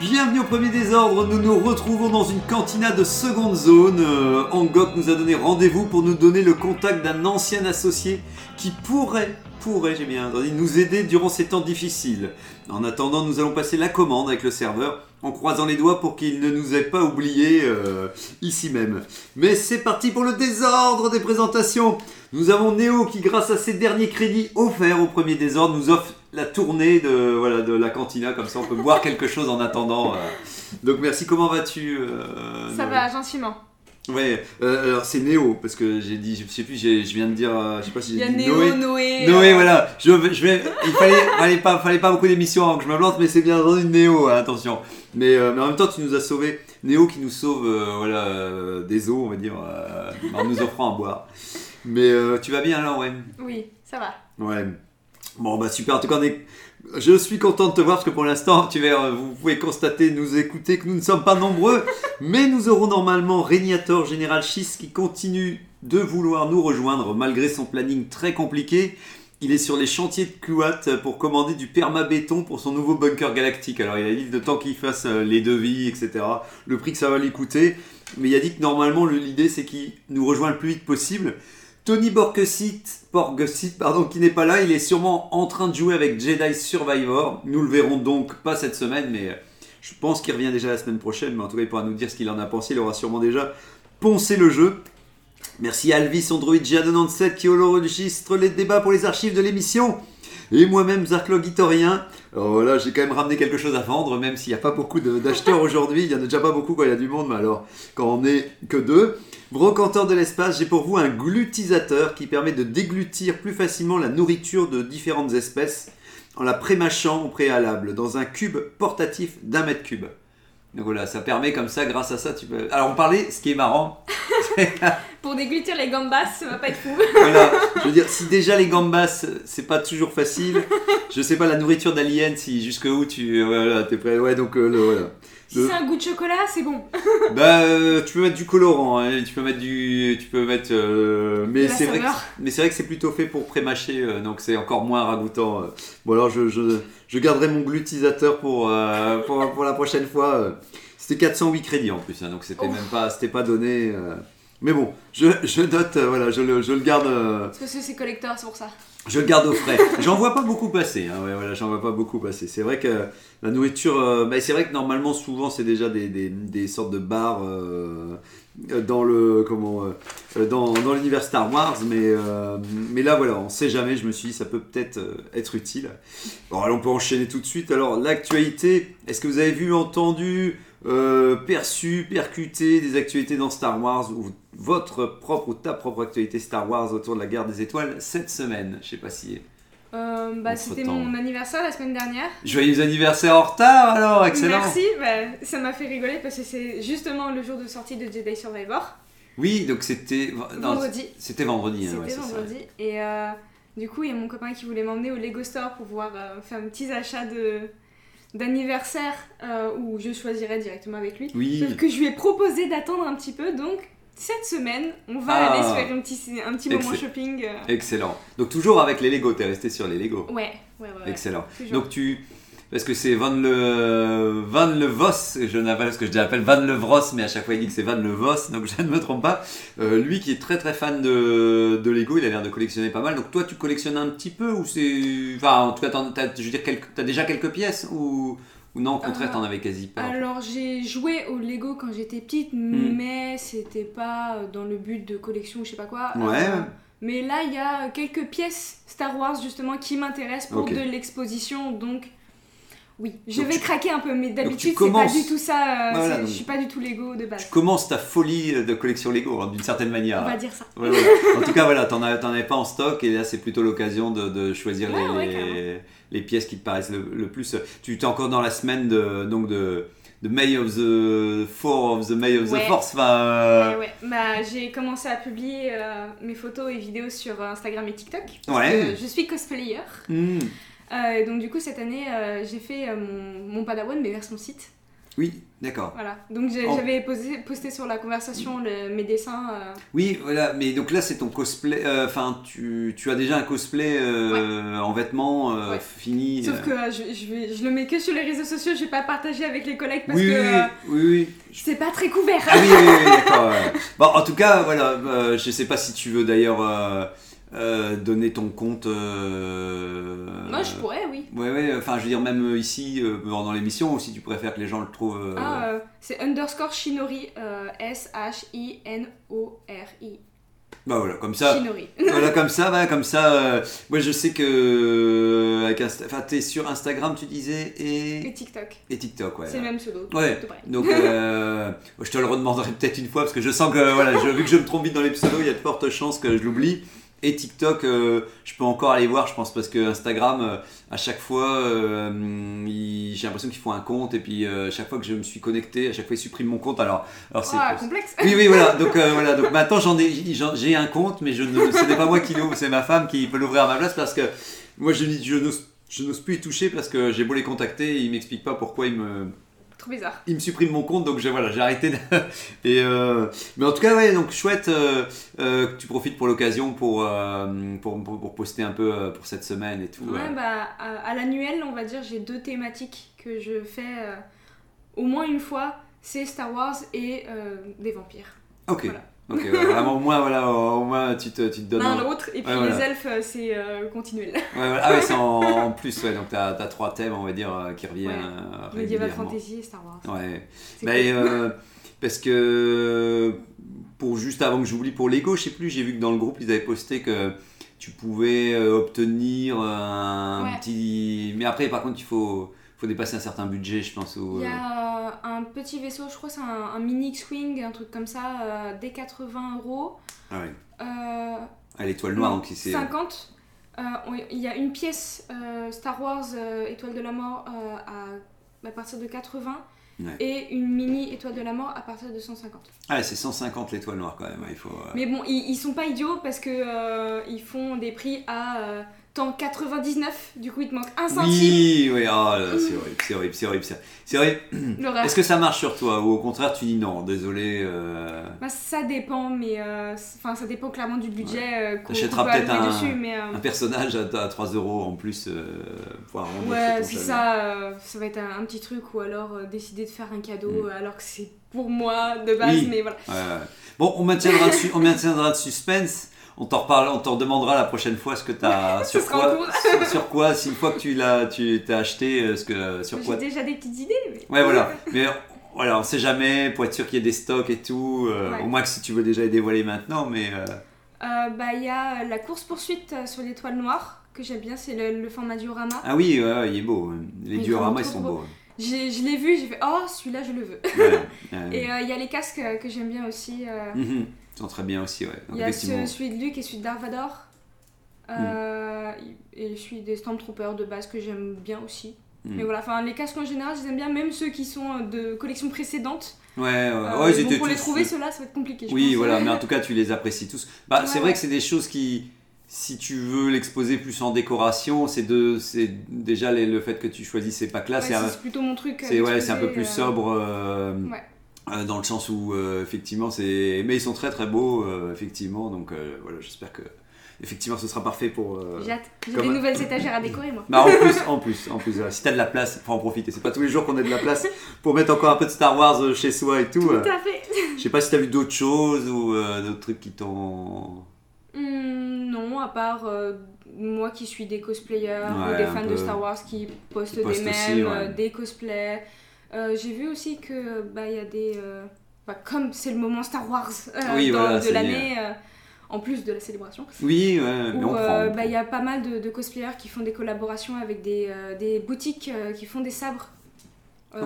Bienvenue au premier désordre, nous nous retrouvons dans une cantina de seconde zone. Euh, Angok nous a donné rendez-vous pour nous donner le contact d'un ancien associé qui pourrait, pourrait, j'ai bien entendu, nous aider durant ces temps difficiles. En attendant, nous allons passer la commande avec le serveur en croisant les doigts pour qu'il ne nous ait pas oubliés euh, ici même. Mais c'est parti pour le désordre des présentations. Nous avons Néo qui, grâce à ses derniers crédits offerts au premier désordre, nous offre la tournée de, voilà, de la cantina. Comme ça, on peut boire quelque chose en attendant. euh. Donc merci, comment vas-tu euh, Ça va, gentiment. Ouais, euh, alors c'est Néo, parce que j'ai dit, je sais plus, je viens de dire, euh, je sais pas si Il y j'ai a dit Néo, Noé. Noé. Noé, euh, voilà, je, je vais, il fallait, fallait pas, fallait pas beaucoup d'émissions avant que je me plante, mais c'est bien entendu Néo, hein, attention. Mais, mais en même temps, tu nous as sauvé, Néo qui nous sauve, voilà, des eaux, on va dire, en nous offrant à boire. Mais tu vas bien alors, ouais. Oui, ça va. Ouais. Bon, bah super. En tout cas, je suis content de te voir parce que pour l'instant, tu verras, vous pouvez constater, nous écouter que nous ne sommes pas nombreux. mais nous aurons normalement Régnator Général Schiss qui continue de vouloir nous rejoindre malgré son planning très compliqué. Il est sur les chantiers de Kuat pour commander du permabéton pour son nouveau bunker galactique. Alors il a dit le temps qu'il fasse euh, les devis, etc. Le prix que ça va lui coûter. Mais il a dit que normalement le- l'idée c'est qu'il nous rejoint le plus vite possible. Tony Borgesit, Borgesit, pardon, qui n'est pas là, il est sûrement en train de jouer avec Jedi Survivor. Nous le verrons donc pas cette semaine, mais euh, je pense qu'il revient déjà la semaine prochaine. Mais en tout cas, il pourra nous dire ce qu'il en a pensé. Il aura sûrement déjà poncé le jeu. Merci Alvis Android G97 qui enregistre les débats pour les archives de l'émission. Et moi-même, Zarklogitorien. Alors voilà, j'ai quand même ramené quelque chose à vendre, même s'il n'y a pas beaucoup d'acheteurs aujourd'hui. Il n'y en a déjà pas beaucoup quand il y a du monde, mais alors quand on n'est que deux. Brocanteur de l'espace, j'ai pour vous un glutisateur qui permet de déglutir plus facilement la nourriture de différentes espèces en la prémâchant au préalable dans un cube portatif d'un mètre cube. Donc voilà, ça permet comme ça, grâce à ça, tu peux. Alors on parlait, ce qui est marrant, Pour déglutir les gambas, ça va pas être fou. voilà, je veux dire, si déjà les gambas, c'est pas toujours facile, je sais pas la nourriture d'alien, si jusqu'où tu. Voilà, t'es prêt, ouais, donc euh, le, voilà. Si c'est un goût de chocolat, c'est bon. Bah, euh, tu peux mettre du colorant, hein, tu peux mettre du, tu peux mettre, euh, mais c'est vrai, que, mais c'est vrai que c'est plutôt fait pour prémâcher, euh, donc c'est encore moins ragoûtant. euh. Bon alors je, je, je garderai mon glutisateur pour, pour, pour la prochaine fois. C'était 408 crédits en plus, hein, donc c'était même pas, c'était pas donné. Mais bon, je, je note, euh, voilà, je le, je le garde. euh, parce que c'est collector, c'est pour ça. je le garde au frais. J'en vois pas beaucoup passer. Hein, ouais, voilà, j'en vois pas beaucoup passer. C'est vrai que la nourriture, euh, bah, c'est vrai que normalement, souvent, c'est déjà des, des, des sortes de bars euh, dans le comment euh, dans, dans l'univers Star Wars, mais euh, mais là, voilà, on sait jamais. Je me suis dit, ça peut peut-être euh, être utile. Bon, alors, on peut enchaîner tout de suite. Alors, l'actualité. Est-ce que vous avez vu, entendu, euh, perçu, percuté des actualités dans Star Wars ou votre propre ou ta propre actualité Star Wars autour de la guerre des étoiles cette semaine Je sais pas si. Euh, bah, c'était mon anniversaire la semaine dernière. Joyeux anniversaire en retard alors, excellent. Merci, bah, ça m'a fait rigoler parce que c'est justement le jour de sortie de Jedi Survivor. Oui, donc c'était Vendredi. C'était vendredi. hein, C'était ouais, vendredi. Et euh, du coup, il y a mon copain qui voulait m'emmener au Lego Store pour pouvoir euh, faire un petit achat de d'anniversaire euh, où je choisirais directement avec lui. Oui. Sauf que je lui ai proposé d'attendre un petit peu, donc cette semaine, on va Ah. aller se faire un petit, un petit moment shopping. euh. Excellent. Donc toujours avec les Lego, t'es resté sur les Lego. Ouais, ouais, ouais. Excellent. Donc tu parce que c'est Van le Van le Vos, je n'appelle ce que je l'appelle Van le Vros, mais à chaque fois il dit que c'est Van le Vos, donc je ne me trompe pas. Euh, lui qui est très très fan de, de Lego, il a l'air de collectionner pas mal. Donc toi tu collectionnes un petit peu ou c'est enfin en tout cas t'en- t'as, je veux dire quelques- t'as déjà quelques pièces ou ou non au contraire Euh, t'en avais quasi pas. Alors j'ai joué au Lego quand j'étais petite, Hmm. mais c'était pas euh, dans le but de collection ou je sais pas quoi. Euh, Ouais. mais là il y a quelques pièces Star Wars justement qui m'intéressent pour de l'exposition, donc oui, je Donc vais tu- craquer un peu, mais d'habitude c'est commences- pas du tout ça. euh, Voilà, c'est- donc- je suis pas du tout Lego de base. Tu commences ta folie de collection Lego hein, d'une certaine manière. On va dire ça. Ouais, ouais. En tout cas, voilà, t'en avais pas en stock et là, c'est plutôt l'occasion de, de choisir Ouais, les. Les pièces qui te paraissent le, le plus. Tu es encore dans la semaine de, donc de, The May of the Four of the May of the. Force. Enfin, euh, Ouais, ouais. Bah, j'ai commencé à publier euh, mes photos et vidéos sur Instagram et TikTok. Parce Ouais. que je suis cosplayer. hmm, Euh, donc, du coup, cette année, euh, j'ai fait euh, mon, mon Padawan, mais vers son site. Oui, d'accord. Voilà. Donc, j'avais posté sur la conversation le- mes dessins. euh, Oui, voilà, mais donc là c'est ton cosplay, euh, enfin tu, tu as déjà un cosplay euh, en vêtements Ouais. fini. Sauf que je, je, vais- je le mets que sur les réseaux sociaux, je vais pas partager avec les collègues parce oui, que oui, oui, c'est pas très couvert. Ah oui, oui, d'accord. Bon, en tout cas, voilà, je sais pas si tu veux d'ailleurs euh, donner ton compte. euh, Moi, je pourrais, oui. Ouais, ouais, enfin je veux dire même euh, ici euh, dans l'émission ou si tu préfères que les gens le trouvent. Ah, c'est underscore Shinori, S-H-I-N-O-R-I. Bah voilà, comme ça. Shinori. voilà, comme ça, bah, comme ça. moi je sais que. Avec Insta- enfin, t'es sur Instagram, tu disais, Et et, TikTok. et TikTok, ouais. C'est le même pseudo. Ouais, donc je te le redemanderai peut-être une fois parce que je sens que voilà, je- vu que je me trompe vite dans les pseudos, il y a de fortes chances que je l'oublie. Et TikTok, euh, je peux encore aller voir, je pense, parce que Instagram, euh, à chaque fois, euh, il- j'ai l'impression qu'ils font un compte et puis euh, chaque fois que je me suis connecté, à chaque fois ils suppriment mon compte. Alors, alors c'est Ah, complexe. oui, oui, voilà. Donc, voilà. Donc maintenant, j'en ai, j'ai un compte, mais je ne, ce n'est pas moi qui l'ouvre, c'est ma femme qui peut l'ouvrir à ma place parce que moi, je, je n'ose, je n'ose plus y toucher parce que j'ai beau les contacter, ils m'expliquent pas pourquoi ils me, Trop bizarre. ils me suppriment mon compte, donc j'ai, voilà, j'ai arrêté. de- Et, euh, mais en tout cas, ouais, donc chouette euh, euh, que tu profites pour l'occasion pour, pour, pour, pour poster un peu pour cette semaine et tout. Ouais, bah, à, à l'annuel, on va dire, j'ai deux thématiques que je fais au moins une fois. C'est Star Wars et des vampires. Ok. Voilà. Ok, ouais, vraiment, au moins, voilà, au moins, tu te, tu te donnes. L'un un- l'autre, et puis Ouais, voilà. les elfes, euh, c'est euh, continuel. Ouais, voilà. Ah ouais, c'est en, en plus, ouais, donc t'as, t'as trois thèmes, on va dire, euh, qui reviennent. Ouais. euh, Medieval. Fantasy et Star Wars. Ouais. Bah, cool. euh, parce que pour juste avant que j'oublie pour Lego, je sais plus, j'ai vu que dans le groupe ils avaient posté que tu pouvais euh, obtenir un petit. Mais après, par contre, il faut, faut dépasser un certain budget, je pense. Il y euh, a un petit vaisseau, je crois c'est un, un mini X-Wing, un truc comme ça, euh, dès 80 euros. Ah ouais. Euh, À l'étoile noire, donc c'est. 50. Euh, on- Il y a une pièce euh, Star Wars euh, Étoile de la Mort euh, à, à partir de 80 Ouais. et une mini Étoile de la Mort à partir de 150. Ah, c'est 150 l'étoile noire quand même, il faut. euh, Mais bon, ils, ils sont pas idiots parce que euh, ils font des prix à euh, temps 99, du coup il te manque un centime. Oui, oui, oh là là, c'est horrible, c'est horrible, c'est horrible. c'est- horrible. Est-ce que ça marche sur toi ou au contraire tu dis non, désolé euh, Bah, ça dépend, mais euh, enfin ça dépend clairement du budget euh, qu'on peut peut-être un- dessus, mais euh, un personnage à, à 3 euros en plus euh, pour arrondir ouais, c'est ça, euh, ça va être un, un petit truc ou alors euh, décider de faire un cadeau Mm. euh, alors que c'est pour moi de base, Oui. mais voilà. Ouais, ouais. Bon, on maintiendra, on maintiendra le suspense. On t'en reparle, on t'en demandera la prochaine fois ce que t'as Ce sur quoi, sur, sur quoi, si une fois que tu l'as, tu t'as acheté, euh, ce que sur J'ai quoi. déjà des petites idées, mais. Ouais, voilà. Mais voilà, on sait jamais pour être sûr qu'il y ait des stocks et tout. euh, Ouais. Au moins que si tu veux déjà les dévoiler maintenant, mais euh, Euh, bah, il y a la course poursuite sur l'étoile noire que j'aime bien, c'est le, le format diorama. ah oui, ouais, il est beau. Les Il est dioramas, ils sont beaux. J'ai- Je l'ai vu, j'ai fait oh celui-là je le veux. Ouais. Et il y a les casques que j'aime bien aussi. Mhm. Ils sont très bien aussi, ouais. Donc, Il y a effectivement. celui de Luke et celui de Darth Vader. Euh, Et celui des Stormtroopers de base que j'aime bien aussi. Mm. Mais voilà, enfin les casques en général, je les aime bien, même ceux qui sont euh, de collection précédente. Ouais, ouais, Euh, ouais, bon, pour les trouver, ceux-là, ça va être compliqué. je Oui, pense. voilà, mais en tout cas, tu les apprécies tous. Bah, c'est vrai ouais. que c'est des choses qui, si tu veux l'exposer plus en décoration, c'est déjà les- le fait que tu choisis ces packs-là, c'est, plutôt mon truc. euh, c'est, ouais, un peu plus euh, sobre. euh, Ouais. Euh, dans le sens où euh, effectivement c'est mais ils sont très très beaux euh, effectivement donc voilà j'espère que effectivement ce sera parfait pour J'ai hâte. J'ai comme- des nouvelles étagères à décorer, moi. bah en plus, en plus, en plus, voilà. si t'as de la place, faut en profiter. C'est pas tous les jours qu'on a de la place pour mettre encore un peu de Star Wars chez soi et tout. Tout à fait. Je sais pas si t'as vu d'autres choses ou d'autres trucs qui t'ont. Hmm, non, à part moi qui suis des cosplayers Ouais, ou des fans peu. de Star Wars qui postent, Qui postent des aussi, mèmes, ouais. des cosplays. Euh, J'ai vu aussi que bah il y a des euh, bah, comme c'est le moment Star Wars euh, Oui, dans- voilà, de l'année en plus de la célébration. Oui, ouais, mais Où on prend. on bah, il y a pas mal de, de cosplayers qui font des collaborations avec des, des boutiques qui font des sabres.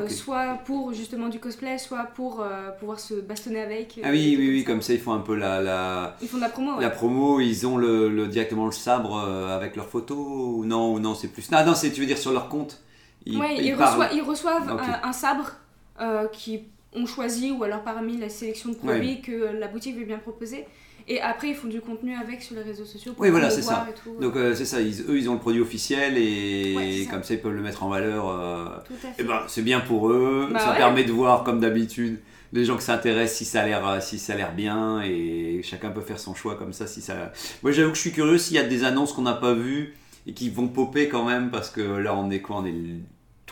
Soit pour justement du cosplay, soit pour pouvoir se bastonner avec. Ah oui, oui, oui, comme ça ils font un peu la, la, Ils font de la promo. ouais. la promo, ils ont le, le- directement le sabre avec leur photo ou non, ou non, c'est plus. Ah non, c'est tu veux dire sur leur compte Ouais, ils ils, parlent. reçoivent, ils reçoivent euh, un sabre euh, qui ont choisi ou alors parmi la sélection de produits que la boutique veut bien proposer. Et après, ils font du contenu avec sur les réseaux sociaux pour Oui, voilà, c'est et tout. Donc euh, c'est ça, ils- eux ils ont le produit officiel et Ouais, ça. comme ça ils peuvent le mettre en valeur. euh, Tout à fait. Et ben c'est bien pour eux, Bah ça ouais. permet de voir comme d'habitude les gens qui s'intéressent si ça a l'air euh, si ça a l'air bien et chacun peut faire son choix comme ça si ça. Moi j'avoue que je suis curieux s'il y a des annonces qu'on n'a pas vues et qui vont popper quand même parce que là on est quoi on est le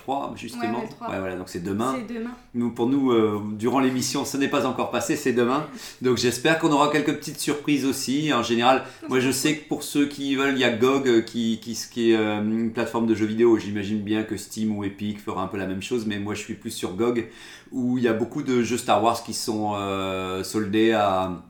3 justement. Ouais, ouais, le 3. voilà donc c'est demain. C'est demain. Nous, pour nous, euh, durant l'émission, ce n'est pas encore passé, c'est demain. Donc j'espère qu'on aura quelques petites surprises aussi. En général, moi je sais que pour ceux qui veulent, il y a GOG euh, qui, qui, qui est euh, une plateforme de jeux vidéo. J'imagine bien que Steam ou Epic fera un peu la même chose, mais moi je suis plus sur GOG où il y a beaucoup de jeux Star Wars qui sont euh, soldés à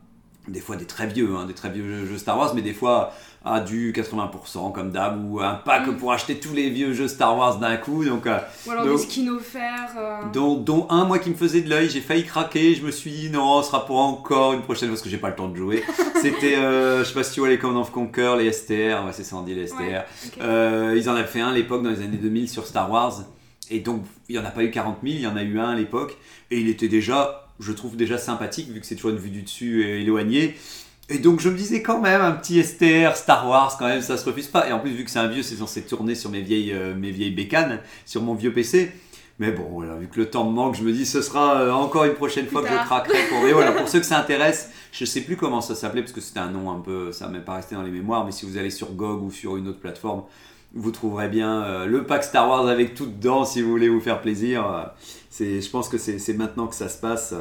des fois des très vieux, hein, des très vieux jeux Star Wars, mais des fois à du 80% comme d'hab ou un pack Mm. pour acheter tous les vieux jeux Star Wars d'un coup. Donc euh, Ou alors Donc- des skins offerts. euh, dont, dont un moi qui me faisait de l'œil, j'ai failli craquer, je me suis dit non, ce sera pour encore une prochaine parce que j'ai pas le temps de jouer. C'était, euh, je sais pas si tu vois les Command of Conquer, les STR, ouais, c'est ça on dit les STR. Ouais, ils en avaient fait un à l'époque dans les années 2000 sur Star Wars et donc il y en a pas eu 40 000, il y en a eu un à l'époque et il était déjà, je trouve déjà sympathique vu que c'est toujours une vue du dessus éloignée. Et donc je me disais quand même un petit STR Star Wars quand même ça se refuse pas. Et en plus vu que c'est un vieux c'est censé tourner sur mes vieilles euh, mes vieilles bécanes sur mon vieux PC mais bon voilà vu que le temps me manque je me dis ce sera euh, encore une prochaine fois que je craquerai pour mais voilà pour ceux que ça intéresse je sais plus comment ça s'appelait parce que c'était un nom un peu ça m'est pas resté dans les mémoires mais si vous allez sur GOG ou sur une autre plateforme vous trouverez bien euh, le pack Star Wars avec tout dedans si vous voulez vous faire plaisir. C'est je pense que c'est c'est maintenant que ça se passe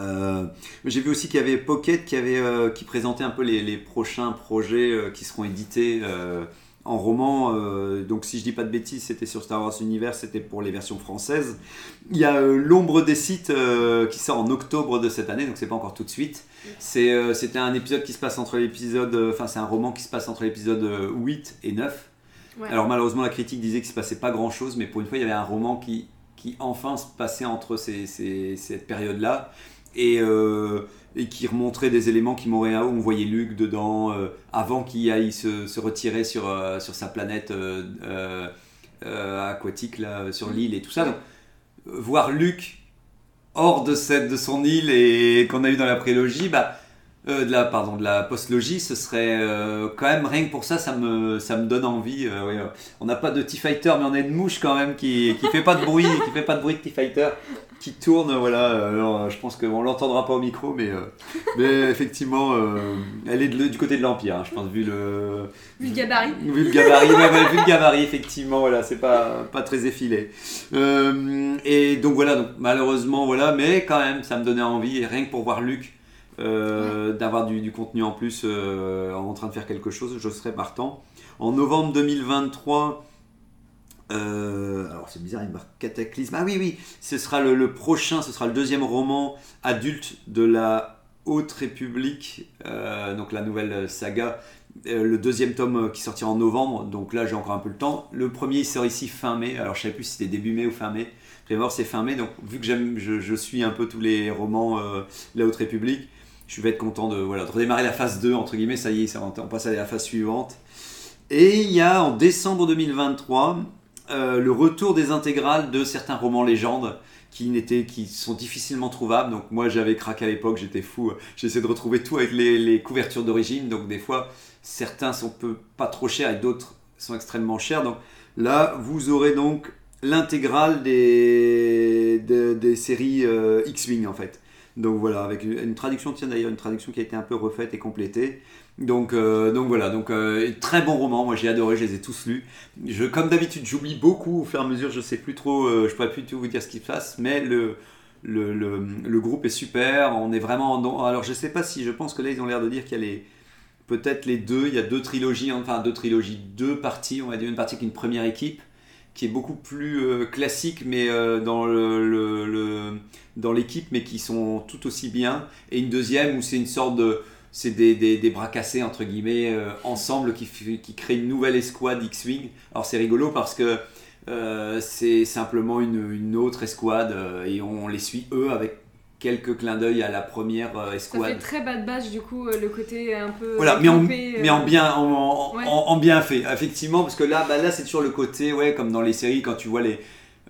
euh, j'ai vu aussi qu'il y avait Pocket qui, avait, euh, qui présentait un peu les, les prochains projets euh, qui seront édités en roman. donc, si je dis pas de bêtises, c'était sur Star Wars Universe, c'était pour les versions françaises. Il y a L'ombre des sites qui sort en octobre de cette année, donc c'est pas encore tout de suite. C'était un épisode qui se passe entre l'épisode. Enfin, c'est un roman qui se passe entre l'épisode euh, 8 et 9. Ouais. Alors, malheureusement, la critique disait qu'il se passait pas grand chose, mais pour une fois, il y avait un roman qui, qui enfin se passait entre ces, ces- cette période-là et, euh, et qui remontrait des éléments qui m'auraient où on voyait Luke dedans euh, avant qu'il aille se, se retirer sur, euh, sur sa planète aquatique là, sur l'île et tout ça. Donc, voir Luke hors de, cette, de son île et qu'on a eu dans la prélogie, bah, euh, de la pardon de la postlogie, ce serait euh, quand même rien que pour ça, ça me ça me donne envie. euh, ouais, euh, on n'a pas de T-Fighter, mais on a une mouche quand même qui qui fait pas de bruit, qui fait pas de bruit de T-Fighter, qui tourne. Voilà. Alors, je pense qu'on l'entendra pas au micro, mais mais effectivement, elle est de- du côté de l'Empire. hein, je pense vu le Vu le gabarit. Vu le gabarit, ouais, ouais, vu le gabarit, effectivement, voilà, c'est pas, pas très effilé. Et donc voilà, donc, malheureusement, voilà, mais quand même, ça me donnait envie, et rien que pour voir Luc, euh, d'avoir du, du contenu en plus euh, en train de faire quelque chose, je serais partant. En novembre 2023, euh, alors c'est bizarre, il marque Cataclysme. Ah oui, oui, ce sera le, le prochain, ce sera le deuxième roman adulte de la Haute République, donc la nouvelle saga. Le deuxième tome qui sortira en novembre, donc là j'ai encore un peu le temps. Le premier il sort ici fin mai, alors je sais plus si c'était début mai ou fin mai. Prémort c'est fin mai, donc vu que j'aime, je, je suis un peu tous les romans de la Haute République, je vais être content de, voilà, de redémarrer la phase 2, entre guillemets, ça y est, on passe à la phase suivante. Et il y a en décembre 2023 euh, le retour des intégrales de certains romans légendes qui, qui sont difficilement trouvables. Donc moi j'avais craqué à l'époque, j'étais fou. J'essaie de retrouver tout avec les, les couvertures d'origine. Donc des fois certains sont peu, pas trop chers et d'autres sont extrêmement chers. Donc là vous aurez donc l'intégrale des, des, des séries euh, X-Wing en fait. Donc voilà, avec une, traduction, tiens d'ailleurs, une traduction qui a été un peu refaite et complétée. Donc, euh, donc voilà, donc euh, très bon roman, moi j'ai adoré, je les ai tous lus. Je, comme d'habitude, j'oublie beaucoup au fur et à mesure, je sais plus trop, euh, je pourrais plus tout vous dire ce qu'il fasse, mais le, le, le, le groupe est super, on est vraiment dans... Alors je sais pas si, je pense que là ils ont l'air de dire qu'il y a les... Peut-être les deux, il y a deux trilogies, enfin deux trilogies, deux parties, on va dire une partie qui est une première équipe, qui est beaucoup plus euh, classique, mais euh, dans le, dans l'équipe, mais qui sont tout aussi bien, et une deuxième où c'est une sorte de c'est des, des, bras cassés entre guillemets euh, ensemble qui, qui créent une nouvelle escouade X-Wing. Alors c'est rigolo parce que c'est simplement une, une autre escouade et on les suit eux avec quelques clins d'œil à la première euh, Ça escouade. fait très bad batch du coup, euh, le côté un peu. Voilà, mais en, euh, mais en bien, en, en- Ouais. en- en bien fait, effectivement, parce que là, bah, là c'est toujours le côté, ouais, comme dans les séries, quand tu vois les,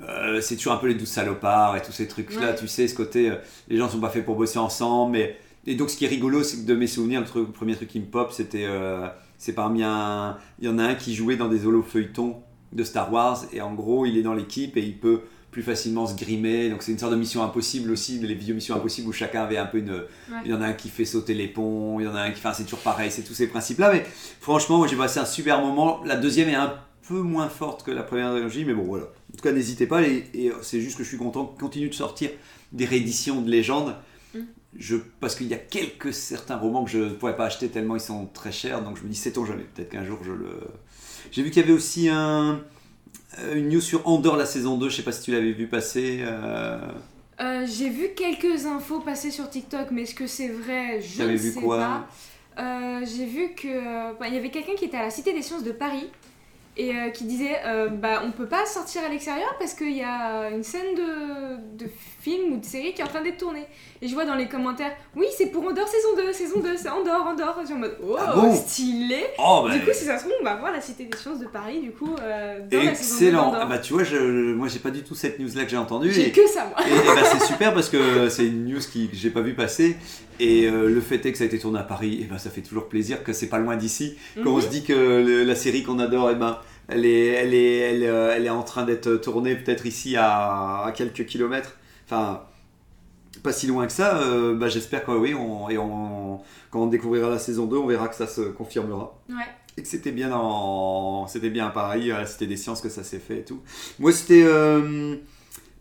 euh, c'est toujours un peu les douze salopards et tous ces trucs-là, Ouais. tu sais, ce côté, euh, les gens sont pas faits pour bosser ensemble. Mais... Et donc, ce qui est rigolo, c'est que de mes souvenirs, le, truc- le premier truc qui me pop, c'était. euh, c'est parmi un. Il y en a un qui jouait dans des holofeuilletons de Star Wars, et en gros, il est dans l'équipe et il peut plus facilement se grimer. Donc, c'est une sorte de mission impossible aussi, les vieux missions impossibles où chacun avait un peu une. Il y en a un qui fait sauter les ponts, il y en a un qui. Enfin, c'est toujours pareil, c'est tous ces principes-là. Mais franchement, moi, j'ai passé un super moment. La deuxième est un peu moins forte que la première trilogie, mais bon, voilà. En tout cas, n'hésitez pas, et, et c'est juste que je suis content qu'on continue de sortir des rééditions de légendes. Mm. Je, parce qu'il y a quelques certains romans que je ne pourrais pas acheter tellement ils sont très chers, donc je me dis, sait-on jamais, peut-être qu'un jour je le. J'ai vu qu'il y avait aussi un, une news sur Andorre la saison 2, je sais pas si tu l'avais vu passer. euh, Euh, J'ai vu quelques infos passer sur TikTok, mais est-ce que c'est vrai? Je ne vu sais quoi? pas. Euh, J'ai vu que euh, bah, il y avait quelqu'un qui était à la Cité des Sciences de Paris et euh, qui disait euh, bah on peut pas sortir à l'extérieur parce qu'il y a une scène de, de film ou de série qui est en train d'être tournée. Et je vois dans les commentaires oui c'est pour Andorre saison 2, saison 2, c'est Andorre, Andorre. Je suis en mode oh Ah bon stylé. Oh, bah, Du coup si ça se trouve on va voir la Cité des Sciences de Paris du coup euh, dans la saison 2 excellent. Ah bah, tu vois, je, moi j'ai pas du tout cette news là que j'ai entendue. J'ai que ça moi. Et, et bah, c'est super parce que c'est une news qui, que j'ai pas vu passer. Et euh, le fait est que ça a été tourné à Paris, et ben ça fait toujours plaisir que c'est pas loin d'ici. Quand on Mhm. se dit que le- la série qu'on adore, et ben, elle, est, elle, est, elle, euh, elle est en train d'être tournée peut-être ici à, à quelques kilomètres. Enfin, pas si loin que ça. euh, bah, J'espère que oui, on, et on, quand on découvrira la saison 2, on verra que ça se confirmera. Ouais. et que c'était bien en c'était bien à Paris à la Cité des Sciences que ça s'est fait et tout. Moi c'était euh,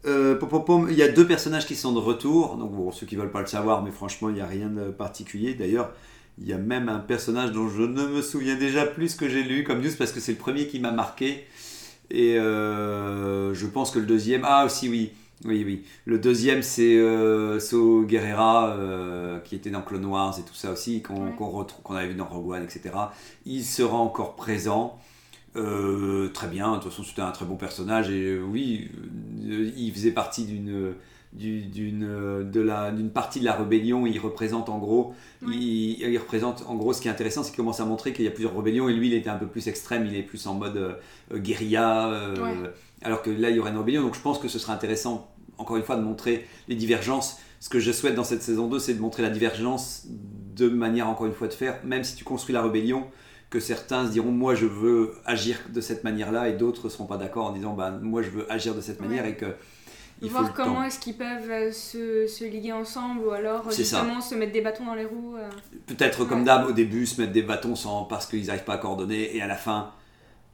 euh, pom, pom, pom, il y a deux personnages qui sont de retour. Donc bon ceux qui veulent pas le savoir mais franchement il n'y a rien de particulier. D'ailleurs il y a même un personnage dont je ne me souviens déjà plus que j'ai lu comme news parce que c'est le premier qui m'a marqué. Et euh, je pense que le deuxième ah aussi oui oui oui le deuxième c'est euh, So Guerrera euh, qui était dans Clone Wars et tout ça aussi qu'on Ouais. avait vu dans Rogue One etc il sera encore présent. Euh, très bien, de toute façon c'était un très bon personnage et oui, il faisait partie d'une du- d'une de la d'une partie de la rébellion. Il représente en gros, Ouais. il, il représente en gros ce qui est intéressant, c'est qu'il commence à montrer qu'il y a plusieurs rébellions et lui il était un peu plus extrême, il est plus en mode euh, guérilla, euh, Ouais. alors que là il y aurait une rébellion. Donc je pense que ce sera intéressant encore une fois de montrer les divergences. Ce que je souhaite dans cette saison 2, c'est de montrer la divergence de manière encore une fois de faire, même si tu construis la rébellion, que certains se diront moi je veux agir de cette manière-là et d'autres ne seront pas d'accord en disant bah, moi je veux agir de cette Ouais. manière et que il voir comment est-ce qu'ils peuvent euh, se, se liguer ensemble ou alors ça. justement se mettre des bâtons dans les roues. euh. Peut-être comme d'hab au début se mettre des bâtons sans, parce qu'ils n'arrivent pas à coordonner et à la fin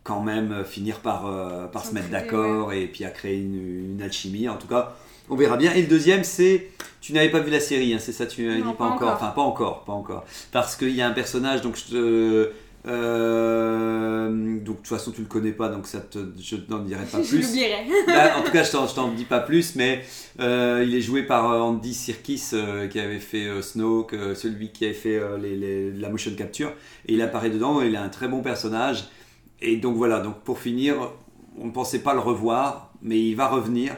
quand même euh, finir par, euh, par se mettre d'accord et puis à créer une, une alchimie. En tout cas, on verra bien. Et le deuxième, c'est tu n'avais pas vu la série, hein, c'est ça tu dit pas, pas encore. Enfin pas encore, pas encore. Parce qu'il y a un personnage donc je te euh, donc de toute façon tu le connais pas donc ça te, je n'en dirai pas Je plus. l'oublierai. Là, en tout cas, je t'en, je t'en dis pas plus, mais euh, il est joué par Andy Serkis euh, qui avait fait Snoke, celui qui avait fait les, les- la motion capture, et il apparaît dedans. Il a un très bon personnage. Et donc voilà. Donc pour finir, on ne pensait pas le revoir, mais il va revenir.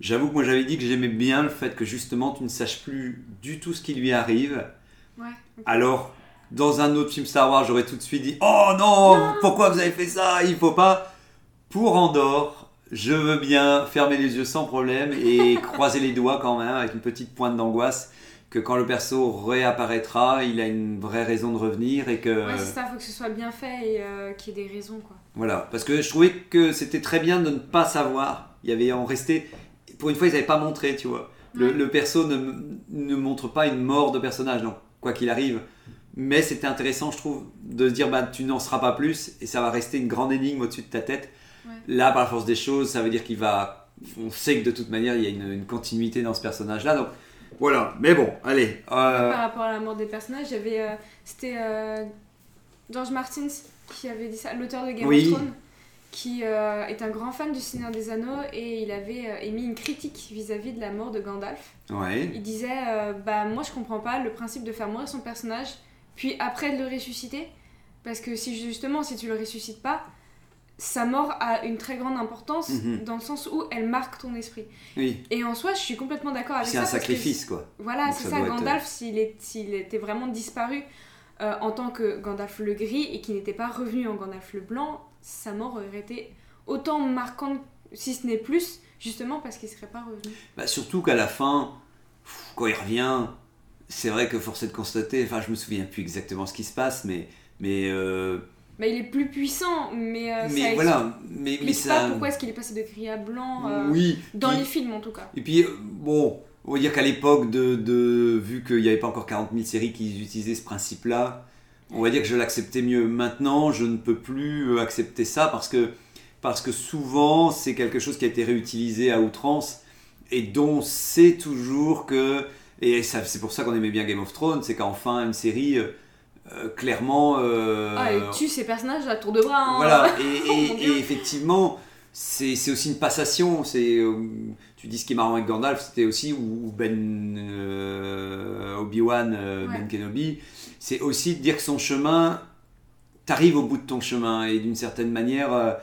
J'avoue que moi j'avais dit que j'aimais bien le fait que justement tu ne saches plus du tout ce qui lui arrive. Ouais. Alors, dans un autre film Star Wars, j'aurais tout de suite dit Oh non, pourquoi vous avez fait ça? Il faut pas. Pour Andorre, je veux bien fermer les yeux sans problème et croiser les doigts quand même avec une petite pointe d'angoisse que quand le perso réapparaîtra, il a une vraie raison de revenir et que. Ouais, c'est ça, faut que ce soit bien fait et euh, qu'il y ait des raisons quoi. Voilà, parce que je trouvais que c'était très bien de ne pas savoir. Il y avait en resté. Pour une fois, ils n'avaient pas montré, tu vois. Le, Ouais. le perso ne, ne montre pas une mort de personnage, non, quoi qu'il arrive. Mais c'était intéressant, je trouve, de se dire bah, tu n'en seras pas plus et ça va rester une grande énigme au-dessus de ta tête. Ouais. Là, par la force des choses, ça veut dire qu'il va. On sait que de toute manière, il y a une, une continuité dans ce personnage-là. Donc voilà, mais bon, allez. euh, Par rapport à la mort des personnages, j'avais. euh, C'était euh, George Martins qui avait dit ça, l'auteur de Game Oui. of Thrones, qui euh, est un grand fan du Seigneur des Anneaux et il avait euh, émis une critique vis-à-vis de la mort de Gandalf. ouais. Il disait euh, Bah, moi je comprends pas le principe de faire mourir son personnage, puis après de le ressusciter. Parce que si justement, si tu le ressuscites pas, sa mort a une très grande importance Mhm. dans le sens où elle marque ton esprit. Oui, Et en soi, je suis complètement d'accord avec c'est ça. un parce que sacrifice, quoi. voilà, c'est ça ça, doit être- Gandalf, s'il est- s'il était vraiment disparu euh, en tant que Gandalf le gris et qu'il n'était pas revenu en Gandalf le blanc, sa mort aurait été autant marquante si ce n'est plus, justement parce qu'il serait pas revenu. Bah, surtout qu'à la fin, pff, quand il revient, c'est vrai que force est de constater, enfin je me souviens plus exactement ce qui se passe, mais, mais, euh, Bah, il est plus puissant, mais, euh, ça mais voilà, mais, mais ça... pas pourquoi est-ce qu'il est passé de gris à blanc, euh, oui, dans puis- les films en tout cas. Et puis, euh, bon, on va dire qu'à l'époque, de, de- vu qu'il n'y avait pas encore 40 000 séries qui utilisaient ce principe-là, on va dire que je l'acceptais mieux. Maintenant, je ne peux plus euh, accepter ça parce que, parce que souvent, c'est quelque chose qui a été réutilisé à outrance et dont c'est toujours que. Et ça- c'est pour ça qu'on aimait bien Game of Thrones, c'est qu'enfin, une série, euh, clairement. euh, Ah, il tue ces personnages à tour de bras. hein. voilà, et, et effectivement, c'est aussi une passation. C'est, euh, tu dis ce qui est marrant avec Gandalf, c'était aussi, ou Ben euh, Obi-Wan, Ouais. Ben Kenobi, c'est aussi de dire que son chemin, t'arrives au bout de ton chemin, et d'une certaine manière,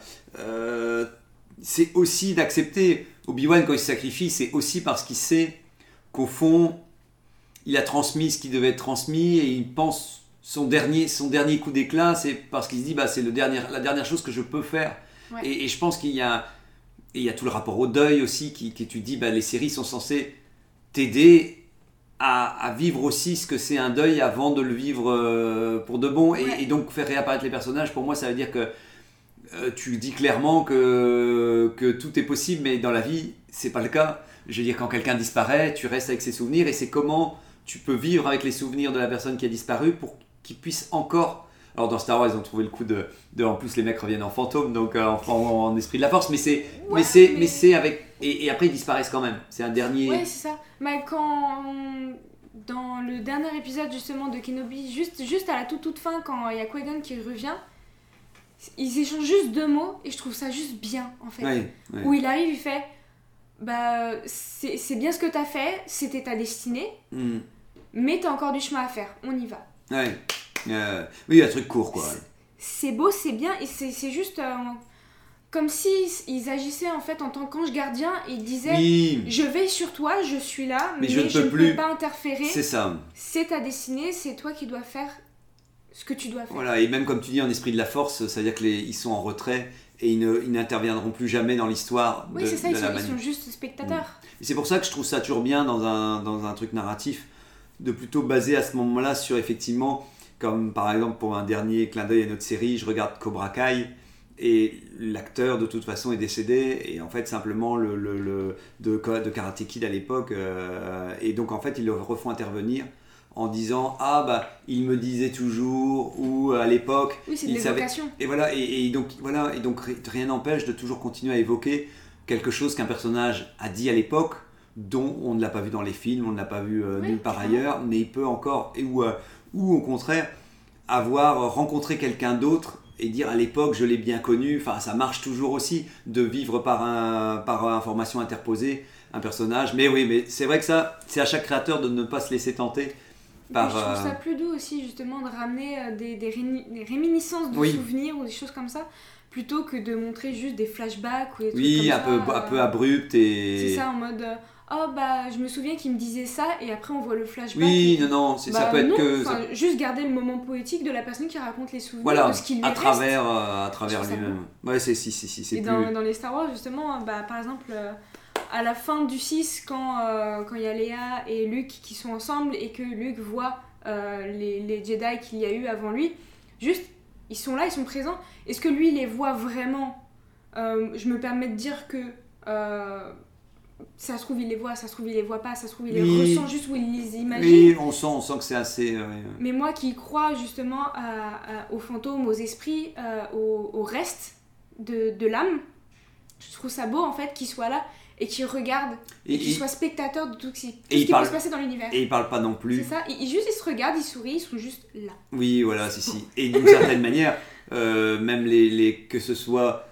c'est aussi d'accepter. Obi-Wan, quand il se sacrifie, c'est aussi parce qu'il sait qu'au fond, il a transmis ce qui devait être transmis, et il pense son dernier, son dernier coup d'éclat, c'est parce qu'il se dit, bah, c'est le dernier, la dernière chose que je peux faire. Ouais. Et, et je pense qu'il y a, et il y a tout le rapport au deuil aussi, qui, qui tu dis, bah, les séries sont censées t'aider à, à vivre aussi ce que c'est un deuil avant de le vivre euh, pour de bon. Et donc faire réapparaître les personnages, pour moi, ça veut dire que euh, tu dis clairement que, que tout est possible, mais dans la vie, c'est pas le cas. Je veux dire, quand quelqu'un disparaît, tu restes avec ses souvenirs, et c'est comment tu peux vivre avec les souvenirs de la personne qui a disparu pour qu'il puisse encore. Alors dans Star Wars, ils ont trouvé le coup de, de en plus les mecs reviennent en fantôme, donc euh, en, esprit de la force, mais c'est, Ouais, mais c'est, mais- mais c'est avec et, et après ils disparaissent quand même. C'est un dernier. Ouais, c'est ça. Mais quand. Dans le dernier épisode justement de Kenobi, juste, juste à la toute toute fin, quand il y a Qui-Gon qui revient, ils échangent juste deux mots et je trouve ça juste bien en fait. Ouais, ouais. Où il arrive, il fait Bah, c'est c'est bien ce que t'as fait, c'était ta destinée, Hmm. mais t'as encore du chemin à faire, on y va. Ouais. Euh, oui, un truc court quoi. C'est beau, c'est bien, et c'est juste euh, comme si ils agissaient en fait en tant qu'ange gardien ils disaient Oui, Je veille sur toi, je suis là, mais, Mais je ne je peux plus. peux pas interférer. c'est ça. C'est ta destinée, c'est toi qui dois faire ce que tu dois faire. Voilà, et même comme tu dis en esprit de la force, c'est-à-dire qu'ils sont en retrait et ils, n'interviendront plus jamais dans l'histoire Oui, c'est ça, de ils la sont, ils manie. sont juste spectateurs. Et c'est pour ça que je trouve ça toujours bien dans un, dans un truc narratif, de plutôt baser à ce moment-là sur effectivement, comme par exemple pour un dernier clin d'œil à notre série, je regarde Cobra Kai et l'acteur de toute façon est décédé et en fait simplement le, le, le- de, de Karate Kid à l'époque euh, et donc en fait ils le refont intervenir en disant ah bah il me disait toujours ou à l'époque Oui, c'est de savait- et voilà, et, et donc, voilà, et donc ri- rien n'empêche de toujours continuer à évoquer quelque chose qu'un personnage a dit à l'époque, dont on ne l'a pas vu dans les films, on ne l'a pas vu euh, nulle part ailleurs, mais il peut encore, et, ou, euh, ou au contraire, avoir rencontré quelqu'un d'autre et dire à l'époque je l'ai bien connu, enfin ça marche toujours aussi de vivre par, un, par information interposée un personnage, mais oui, mais c'est vrai que ça, c'est à chaque créateur de ne pas se laisser tenter par... je trouve euh, ça plus doux aussi, justement, de ramener euh, des, des, des réminiscences de Oui. souvenirs ou des choses comme ça, plutôt que de montrer juste des flashbacks ou des trucs oui, comme un peu, un euh, peu abrupt et... C'est ça, en mode euh, Oh bah, je me souviens qu'il me disait ça, et après on voit le flashback. Oui, et- non, non, ça Bah peut être non, que... Juste garder le moment poétique de la personne qui raconte les souvenirs, Voilà, de ce qu'il lui à travers, euh, à travers lui-même. Ouais, c'est si, si, si, c'est Et plus. dans, dans les Star Wars, justement, bah, par exemple, euh, à la fin du 6, quand euh, quand il y a Léa et Luke qui sont ensemble et que Luke voit les, les Jedi qu'il y a eu avant lui, juste, ils sont là, ils sont présents. Est-ce que lui les voit vraiment? Euh, Je me permets de dire que euh, ça se trouve, il les voit, ça se trouve, il les voit pas, ça se trouve, il les Oui. ressent juste ou il les imagine. Oui, on sent, on sent que c'est assez. euh, Mais moi qui crois justement à- à- aux fantômes, aux esprits, euh, au, au reste de, de l'âme, je trouve ça beau en fait qu'ils soient là et qu'ils regardent et, Et, qu'ils soient spectateurs de tout ce qui, tout et ce ils qui parlent- peut se passer dans l'univers. et il parle pas non C'est plus. ça, ils, ils- juste ils se regardent, ils sourient, ils sont juste là. Oui, voilà, si, si. Et d'une certaine manière, euh, même les, les, que ce soit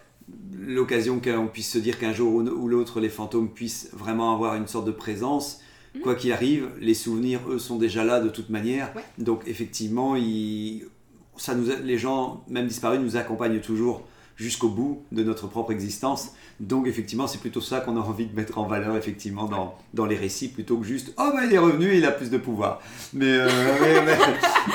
l'occasion qu'on puisse se dire qu'un jour ou l'autre, les fantômes puissent vraiment avoir une sorte de présence. Mhm. Quoi qu'il arrive, les souvenirs, eux, sont déjà là de toute manière. Ouais. Donc, effectivement, ils- ça nous, a- les gens, même disparus, nous accompagnent toujours jusqu'au bout de notre propre existence. Donc, effectivement, c'est plutôt ça qu'on a envie de mettre en valeur, effectivement, dans, dans les récits, plutôt que juste « Oh, ben, il est revenu, il a plus de pouvoir ». Mais, euh, mais- mais-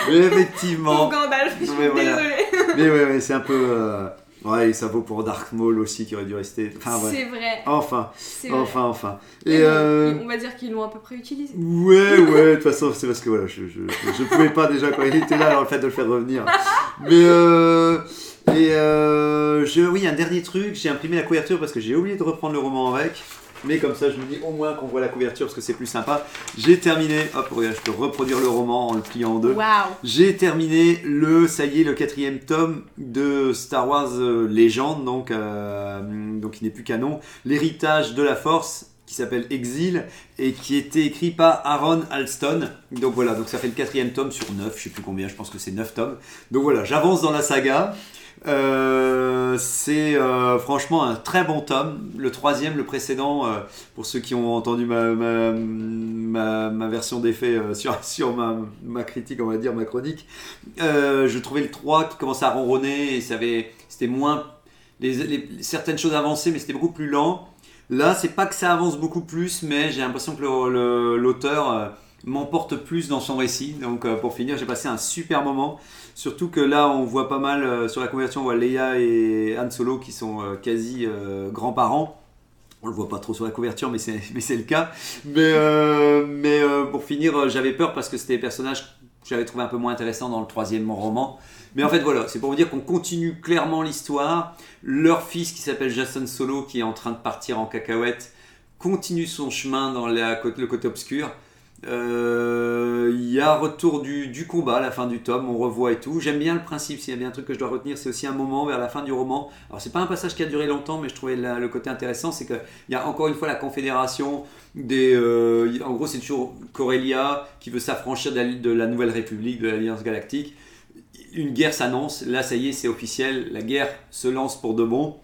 mais effectivement... Pauvre Gandalf, je suis Ouais, voilà. désolée. Mais ouais, ouais, c'est un peu. euh, Ouais, et ça vaut pour Dark Maul aussi qui aurait dû rester. Enfin, ouais. C'est vrai. Enfin, vrai. enfin, enfin. Et euh, On va dire qu'ils l'ont à peu près utilisé. Ouais, ouais, de toute façon, c'est parce que voilà, je, je, je, pouvais pas déjà quand il était là, alors le fait de le faire revenir. Mais euh. Et euh. Je, oui, un dernier truc, j'ai imprimé la couverture parce que j'ai oublié de reprendre le roman avec. Mais comme ça, je me dis au moins qu'on voit la couverture parce que c'est plus sympa. J'ai terminé, hop, regarde, je peux reproduire le roman en le pliant en deux. Waouh. J'ai terminé le, ça y est, le quatrième tome de Star Wars euh, Légende, donc, euh, donc il n'est plus canon. L'héritage de la Force, qui s'appelle Exil, et qui était écrit par Aaron Alston. Donc voilà, donc ça fait le quatrième tome sur neuf, je sais plus combien, je pense que c'est neuf tomes. Donc voilà, j'avance dans la saga. Euh, c'est euh, franchement un très bon tome. Le troisième, le précédent, euh, pour ceux qui ont entendu ma, ma, ma, version des faits sur, sur ma, critique, on va dire, ma chronique, je trouvais le 3 qui commençait à ronronner et c'était moins. Certaines choses avancées, mais c'était beaucoup plus lent. Là, c'est pas que ça avance beaucoup plus, mais j'ai l'impression que l'auteur m'emporte plus dans son récit. Donc, euh, pour finir, j'ai passé un super moment. Surtout que là, on voit pas mal euh, sur la conversion, on voit Leia et Han Solo qui sont euh, quasi grands-parents. On le voit pas trop sur la couverture, mais c'est le cas. Mais, pour finir, j'avais peur parce que c'était des personnages que j'avais trouvé un peu moins intéressants dans le troisième roman. Mais en fait, voilà, c'est pour vous dire qu'on continue clairement l'histoire. Leur fils, qui s'appelle Jason Solo, qui est en train de partir en cacahuète, continue son chemin dans la le côté obscur. Euh, Il y a retour du, du combat à la fin du tome, on revoit et tout. J'aime bien le principe, s'il y a bien un truc que je dois retenir, c'est aussi un moment vers la fin du roman. Alors c'est pas un passage qui a duré longtemps, mais je trouvais le côté intéressant, c'est qu'il y a encore une fois la confédération des... euh, en gros c'est toujours Corellia qui veut s'affranchir de, la- Nouvelle République, de l'Alliance Galactique. Une guerre s'annonce, là ça y est c'est officiel, la guerre se lance pour de bon.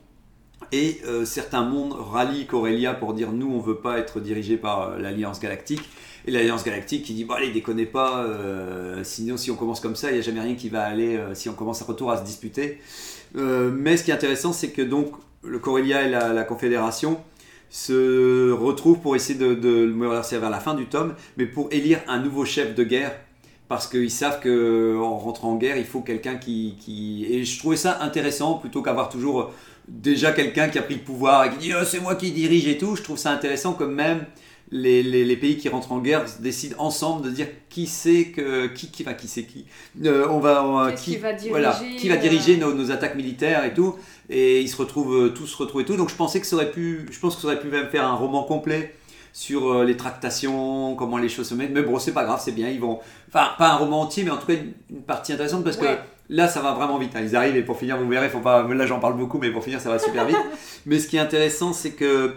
Et euh, certains mondes rallient Corellia pour dire nous on veut pas être dirigé par l'Alliance Galactique. Et l'Alliance Galactique qui dit bon allez déconnez pas, euh, sinon si on commence comme ça il n'y a jamais rien qui va aller euh, si on commence à retour à se disputer. Euh, mais ce qui est intéressant c'est que donc le Corellia et la, Confédération se retrouvent pour essayer de, de relancer vers la fin du tome, mais pour élire un nouveau chef de guerre parce qu'ils savent que en rentrant en guerre, il faut quelqu'un qui. Et je trouvais ça intéressant, plutôt qu'avoir toujours déjà quelqu'un qui a pris le pouvoir et qui dit Oh, c'est moi qui dirige et tout. Je trouve ça intéressant que même les, les, les pays qui rentrent en guerre décident ensemble de dire qui c'est que qui qui enfin qui c'est qui. Euh, on va on va- qui va diriger, voilà qui va diriger euh, nos, nos attaques militaires et tout. Et ils se retrouvent euh, tous se retrouvent et tout. Donc je pensais que ça aurait pu je pense que ça aurait pu même faire un roman complet sur les tractations comment les choses se mettent. Mais bon c'est pas grave c'est bien. Ils vont enfin pas un roman entier mais en tout cas une, partie intéressante parce Ouais. que là ça va vraiment vite hein. ils arrivent et pour finir vous verrez faut pas là j'en parle beaucoup mais pour finir ça va super vite. Mais ce qui est intéressant c'est que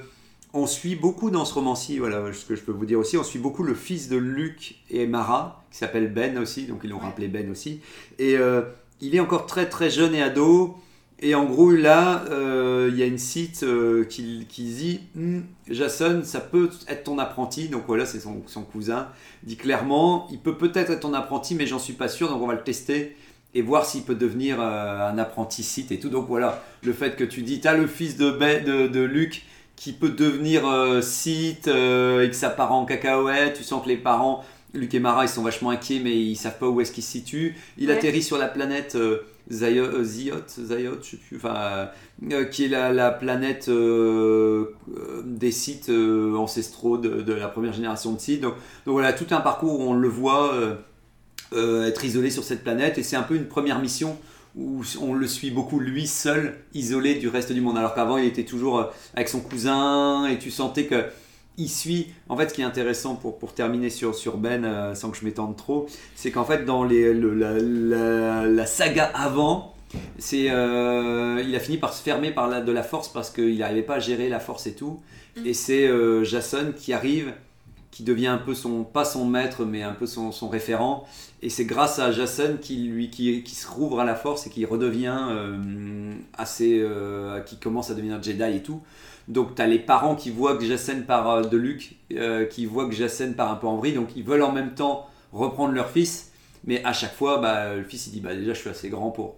on suit beaucoup dans ce roman-ci, voilà ce que je peux vous dire aussi, on suit beaucoup le fils de Luc et Mara, qui s'appelle Ben aussi, donc ils l'ont Ouais. rappelé Ben aussi. Et euh, il est encore très très jeune et ado. Et en gros, là, euh, il y a une site euh, qui, qui dit Hmm, Jason, ça peut être ton apprenti. Donc voilà, c'est son, son cousin. Il dit clairement Il peut peut-être être ton apprenti, mais j'en suis pas sûr. Donc on va le tester et voir s'il peut devenir euh, un apprenti site et tout. Donc voilà, le fait que tu dis Tu as le fils de, ben, de, de Luc qui peut devenir euh, site euh, et que ça part en cacahuète. Tu sens que les parents, Luc et Mara, ils sont vachement inquiets, mais ils savent pas où est-ce qu'ils se situent. Il Ouais. atterrit sur la planète euh, Zio- euh, Ziot, Ziot, je sais plus, enfin, euh, euh, qui est la, la planète des sites ancestraux de, de la première génération de sites. Donc, donc voilà, tout un parcours où on le voit être isolé sur cette planète, et c'est un peu une première mission où on le suit beaucoup lui seul, isolé du reste du monde. Alors qu'avant, il était toujours euh, avec son cousin, et tu sentais que il suit. En fait, ce qui est intéressant pour, pour terminer sur, sur Ben, euh, sans que je m'étende trop, c'est qu'en fait, dans les, le- la, la- la saga avant, c'est, euh, il a fini par se fermer par la, de la force parce qu'il n'arrivait pas à gérer la force et tout. Mm. Et c'est euh, Jason qui arrive, qui devient un peu son, pas son maître, mais un peu son, son référent. Et c'est grâce à Jason qui, lui, qui, qui se rouvre à la force et qui redevient euh, assez. euh, qui commence à devenir Jedi et tout. Donc tu as les parents qui voient que Jason part euh, de Luke, euh, qui voient que Jason part un peu en vrille, donc ils veulent en même temps reprendre leur fils, mais à chaque fois, bah, le fils il dit bah déjà je suis assez grand pour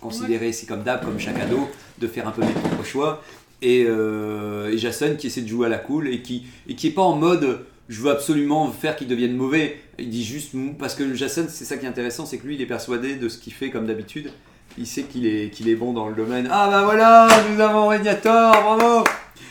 considérer, c'est comme d'hab, comme chaque ado, de faire un peu mes propres choix. Et, et Jason qui essaie de jouer à la cool et qui et qui est pas en mode je veux absolument faire qu'il devienne mauvais. Il dit juste parce que Jason, c'est ça qui est intéressant, c'est que lui il est persuadé de ce qu'il fait comme d'habitude. il sait qu'il est, qu'il est bon dans le domaine. Ah bah voilà, nous avons Régnator, bravo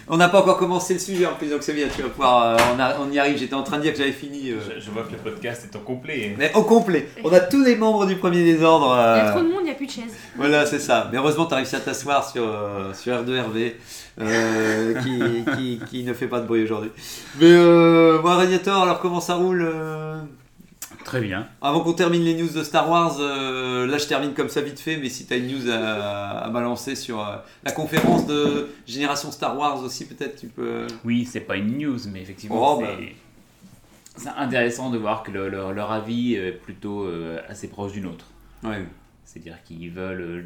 On n'a pas encore commencé le sujet en plus, donc c'est bien, tu vas pouvoir, euh, on, a- on y arrive, j'étais en train de dire que j'avais fini. euh, Je, je vois que le podcast est au complet. Mais au complet, on a tous les membres du premier désordre. Il y a euh, trop de monde, il n'y a plus de chaises. Voilà, c'est ça. Mais heureusement, tu as réussi à t'asseoir sur, euh, sur R2RV, euh, qui, qui, qui ne fait pas de bruit aujourd'hui. Mais euh, bon, Radiator, alors comment ça roule euh Très bien. Avant qu'on termine les news de Star Wars, euh, là je termine comme ça vite fait, mais si tu as une news à, à balancer sur euh, la conférence de Génération Star Wars aussi, peut-être tu peux. Oui, c'est pas une news, mais effectivement, Oh, bah. c'est intéressant de voir que le- leur, leur avis est plutôt euh, assez proche du nôtre. Ouais. C'est-à-dire qu'ils veulent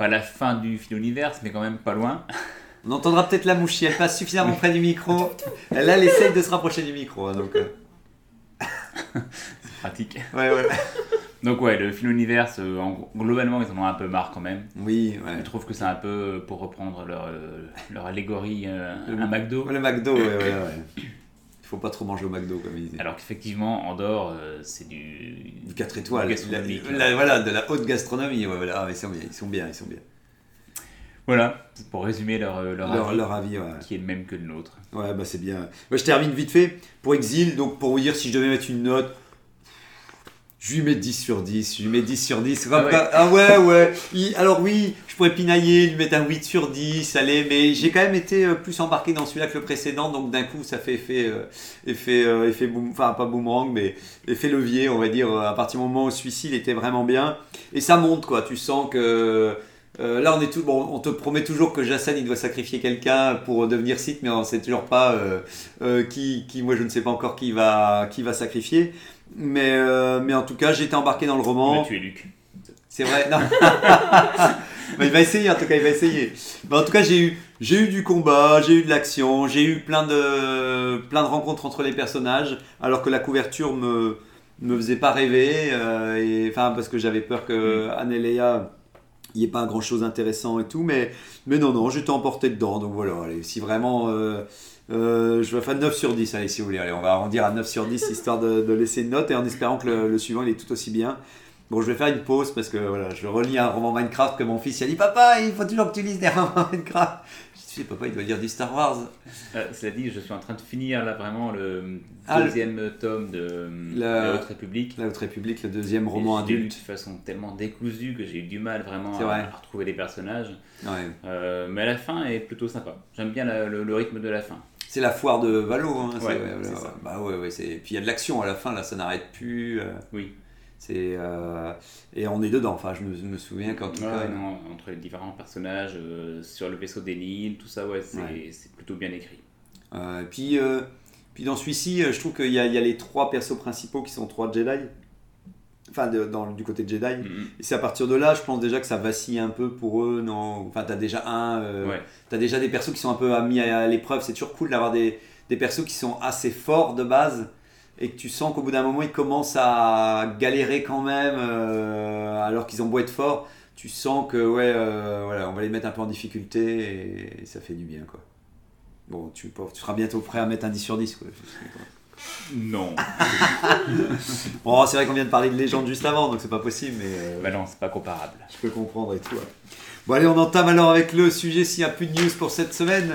pas la fin du film univers, mais quand même pas loin. On entendra peut-être la mouche si elle passe suffisamment près du micro. Elle, là, elle essaye de se rapprocher du micro. hein, donc, euh, Pratique. ouais, ouais. Donc ouais, le film univers, euh, globalement, ils en ont un peu marre quand même. Oui, ouais. Je trouve que c'est un peu, euh, pour reprendre leur, euh, leur allégorie, euh, un McDo. Le McDo, ouais, ouais, ouais. Il faut pas trop manger au McDo, comme il disait. Alors qu'effectivement, Andorre, euh, c'est du... Du 4 étoiles. La- la- voilà, de la haute gastronomie. Ouais, voilà. Ah, mais ils sont bien, ils sont bien, ils sont bien. Voilà, pour résumer leur, euh, leur, Leur, avis, leur avis, ouais. qui est le même que le nôtre. Ouais, bah c'est bien. Moi, je termine vite fait. Pour Exil, donc pour vous dire si je devais mettre une note, je lui mets 10 sur 10. Je lui mets 10 sur 10. Comme Ah ouais. ah ouais, ouais. Il- alors oui, je pourrais pinailler, lui mettre un 8 sur 10, allez, mais j'ai quand même été euh, plus embarqué dans celui-là que le précédent, donc d'un coup ça fait effet, euh, effet, euh, effet boom, enfin pas boomerang, mais effet levier, on va dire, à partir du moment où celui-ci il était vraiment bien. Et ça monte, quoi. Tu sens que. euh, là, on est tout. Bon, on te promet toujours que Jassen il doit sacrifier quelqu'un pour devenir site, mais on sait toujours pas euh, euh, qui, qui. Moi, je ne sais pas encore qui va, qui va sacrifier. Mais, euh, mais en tout cas, été embarqué dans le roman. a tué Luc. C'est vrai, non. Il va essayer, en tout cas, il va essayer. En tout cas, j'ai eu, j'ai eu du combat, j'ai eu de l'action, j'ai eu plein de, plein de rencontres entre les personnages, alors que la couverture me, me faisait pas rêver, euh, et, enfin, parce que j'avais peur que Anne et Léa, il n'y ait pas grand chose d'intéressant et tout, mais, mais non, non, j'étais emporté dedans, donc voilà, allez, si vraiment. euh, euh, je vais faire 9 sur 10, allez, si vous voulez. Allez, on va arrondir à 9 sur 10, histoire de, de laisser une note, et en espérant que le, le suivant, il est tout aussi bien. Bon, je vais faire une pause parce que voilà, je relis un roman Minecraft que mon fils il a dit Papa, il faut toujours que tu lises des romans Minecraft. Je dis Papa, il doit lire du Star Wars. Euh, cela dit, je suis en train de finir là vraiment le Ah, le- deuxième tome de La- La Haute République. La Haute République, le deuxième roman adulte. de façon tellement décousue que j'ai eu du mal vraiment à, vrai. à retrouver les personnages. Ouais. Euh, mais la fin est plutôt sympa. J'aime bien la- le, le rythme de la fin. C'est la foire de Valo. Hein, Ouais, c'est ça. ouais. Bah ouais, ouais, c'est... Puis il y a de l'action à la fin, là, ça n'arrête plus. euh, Oui. c'est, euh, Et on est dedans. Enfin, je me, me souviens qu'en tout Ouais, cas. non, entre les différents personnages, euh, sur le vaisseau d'Enil, tout ça, ouais, c'est Ouais. c'est plutôt bien écrit. Euh, puis, euh, puis dans celui-ci, euh, je trouve qu'il y a, il y a les trois persos principaux qui sont trois Jedi. Enfin, de- dans, du côté de Jedi. Mhm. Et c'est à partir de là, je pense déjà que ça vacille un peu pour eux, non Enfin, t'as déjà un, euh, Ouais. t'as déjà des persos qui sont un peu mis à, à l'épreuve. C'est toujours cool d'avoir des, des persos qui sont assez forts de base et que tu sens qu'au bout d'un moment ils commencent à galérer quand même, euh, alors qu'ils ont beau être forts. Tu sens que ouais, euh, voilà, on va les mettre un peu en difficulté et, ça fait du bien quoi. Bon, tu, tu seras bientôt prêt à mettre un 10 sur 10 quoi. Non. Bon, c'est vrai qu'on vient de parler de légende juste avant, donc c'est pas possible, mais. euh, bah non, c'est pas comparable. Je peux comprendre et tout. ouais. Bon allez, on entame alors avec le sujet s'il n'y a plus de news pour cette semaine.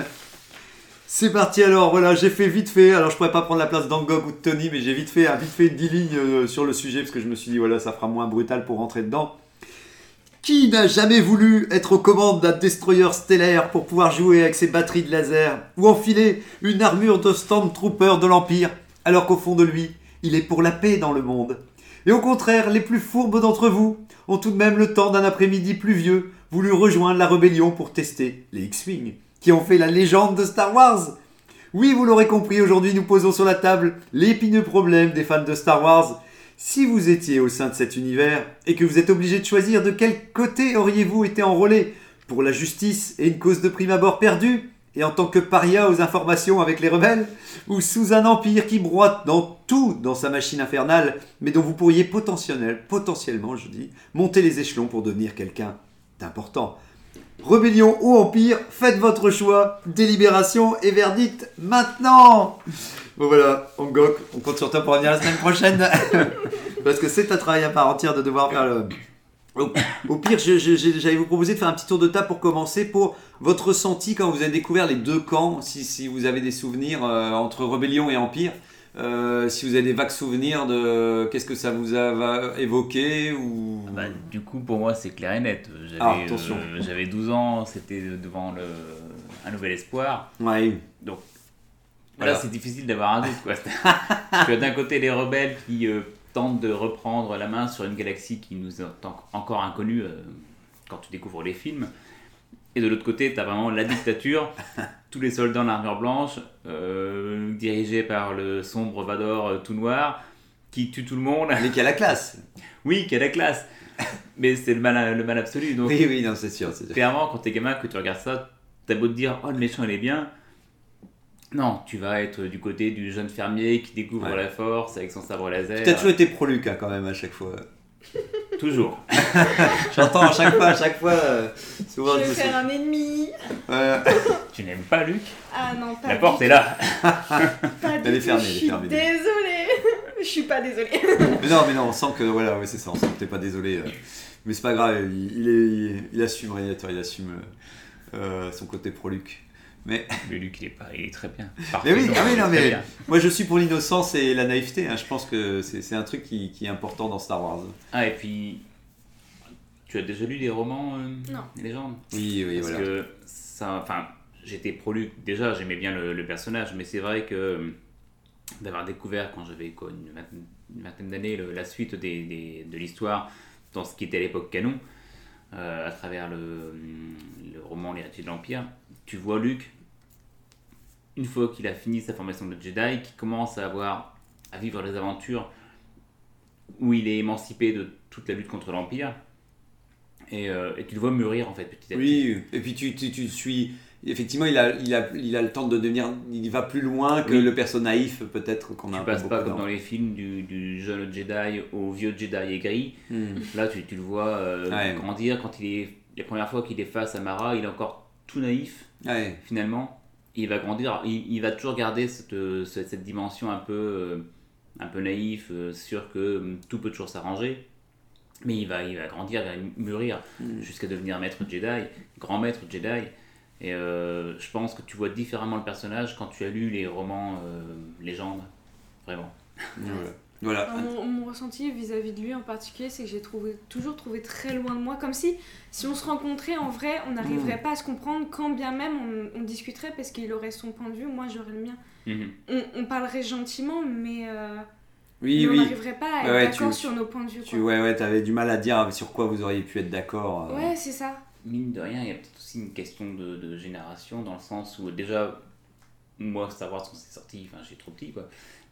C'est parti alors, voilà, j'ai fait vite fait. Alors je pourrais pas prendre la place d'Angog ou de Tony, mais j'ai vite fait, un vite fait 10 lignes euh, sur le sujet parce que je me suis dit voilà, ça fera moins brutal pour rentrer dedans. Qui n'a jamais voulu être aux commandes d'un destroyer stellaire pour pouvoir jouer avec ses batteries de laser ou enfiler une armure de Stormtrooper de l'Empire? Alors qu'au fond de lui, il est pour la paix dans le monde Et au contraire, les plus fourbes d'entre vous ont tout de même le temps d'un après-midi pluvieux voulu rejoindre la rébellion pour tester les X-Wing qui ont fait la légende de Star Wars. Oui, vous l'aurez compris, aujourd'hui nous posons sur la table l'épineux problème des fans de Star Wars. Si vous étiez au sein de cet univers et que vous êtes obligé de choisir de quel côté auriez-vous été enrôlé Pour la justice et une cause de prime abord perdue Et en tant que paria aux informations avec les rebelles Ou sous un empire qui broie dans tout dans sa machine infernale mais dont vous pourriez potentiel, potentiellement, je dis, monter les échelons pour devenir quelqu'un d'important. Rébellion ou Empire, faites votre choix, délibération et verdict maintenant. Bon voilà, Angok, on compte sur toi pour revenir la semaine prochaine. Parce que c'est un travail à part entière de devoir faire le, Au, pire, j'allais vous proposer de faire un petit tour de table pour commencer pour votre ressenti quand vous avez découvert les deux camps, si, si vous avez des souvenirs euh, entre rébellion et empire. Euh, si vous avez des vagues souvenirs de qu'est-ce que ça vous a évoqué ou Bah, du coup, pour moi, c'est clair et net. J'avais Ah, attention. euh, 12 ans, c'était devant le, un nouvel espoir. ouais Voilà, Voilà. c'est difficile d'avoir un doute. Quoi. Parce que d'un côté, les rebelles qui tentent de reprendre la main sur une galaxie qui nous est en- encore inconnue euh, quand tu découvres les films. Et de l'autre côté, tu as vraiment la dictature, tous les soldats en armure blanche, euh, dirigés par le sombre Vador euh, tout noir, qui tue tout le monde. mais qui a la classe. Oui, qui a la classe. Mais c'est le mal, le mal absolu. Donc, Oui oui non c'est sûr. sûr. clairement, quand t'es gamin, que tu regardes ça, t'as beau te dire, oh le méchant il est bien. Non, tu vas être du côté du jeune fermier qui découvre Ouais. la force avec son sabre laser. Tu as toujours été pro-Luc hein, quand même à chaque fois. Toujours. J'entends à chaque fois, à chaque fois. euh, souvent, Je vais faire un ennemi. Ouais. Tu n'aimes pas Luc? Ah non, pas La du porte tout, est là. Pas du Elle est tout, fermée, Je elle est suis fermée. désolée. Je suis pas désolée. Mais non, mais non, on sent que voilà, ouais, c'est ça, on sent que t'es pas désolé. euh. Mais c'est pas grave, il, il est, il, il assume Radiator, il assume euh, son côté pro-Luc. Mais Mais Luc, il est, pas, il est très bien. Mais oui, ah oui, non, mais- bien. moi je suis pour l'innocence et la naïveté. hein. Je pense que c'est un truc qui, qui est important dans Star Wars. Ah, et puis. Tu as déjà lu les romans euh, Non. Les légendes? Oui, oui, Parce voilà. que ça. Enfin, j'étais pro Luc. Déjà, j'aimais bien le, le personnage, mais c'est vrai que euh, d'avoir découvert quand j'avais une vingtaine, d'années la suite des, des- de l'histoire dans ce qui était à l'époque canon, euh, à travers le, le roman L'héritier de l'Empire, tu vois Luc, une fois qu'il a fini sa formation de Jedi, qui commence à avoir à vivre les aventures où il est émancipé de toute la lutte contre l'Empire. Et, euh, et tu le vois mûrir en fait petit à petit. Oui, et puis tu, tu, tu suis. Effectivement, il a, il, a, il a le temps de devenir. Il va plus loin que Oui. le perso naïf, peut-être qu'on a Tu passes pas comme dans- dans les films du, du jeune Jedi au vieux Jedi aigri. Hmm. Là, tu, tu le vois euh, Ouais. grandir quand il est. Les premières fois qu'il est face à Mara, il est encore tout naïf Ouais. finalement. Il va grandir, il, il va toujours garder cette, euh, cette, dimension un peu, euh, un peu naïf, euh, sûr que tout peut toujours s'arranger. Mais il va, il va grandir, il va mûrir Mm. jusqu'à devenir maître Jedi, grand maître Jedi. Et euh, je pense que tu vois différemment le personnage quand tu as lu les romans euh, légendes. Vraiment. Voilà. Alors, mon, mon ressenti vis-à-vis de lui en particulier, c'est que j'ai trouvé, toujours trouvé très loin de moi, comme si si on se rencontrait en vrai, on n'arriverait pas à se comprendre, quand bien même on, on discuterait parce qu'il aurait son point de vue, moi j'aurais le mien. Mhm. On, on parlerait gentiment, mais, euh, Oui, mais on n'arriverait pas à être Ouais, d'accord sur nos points de vue. Tu, ouais, ouais, t'avais du mal à dire sur quoi vous auriez pu être d'accord. euh. Ouais, c'est ça. Mine de rien, il y a peut-être aussi une question de, de génération, dans le sens où déjà, moi, Star Wars, quand c'est sorti, enfin, j'étais trop petit, quoi.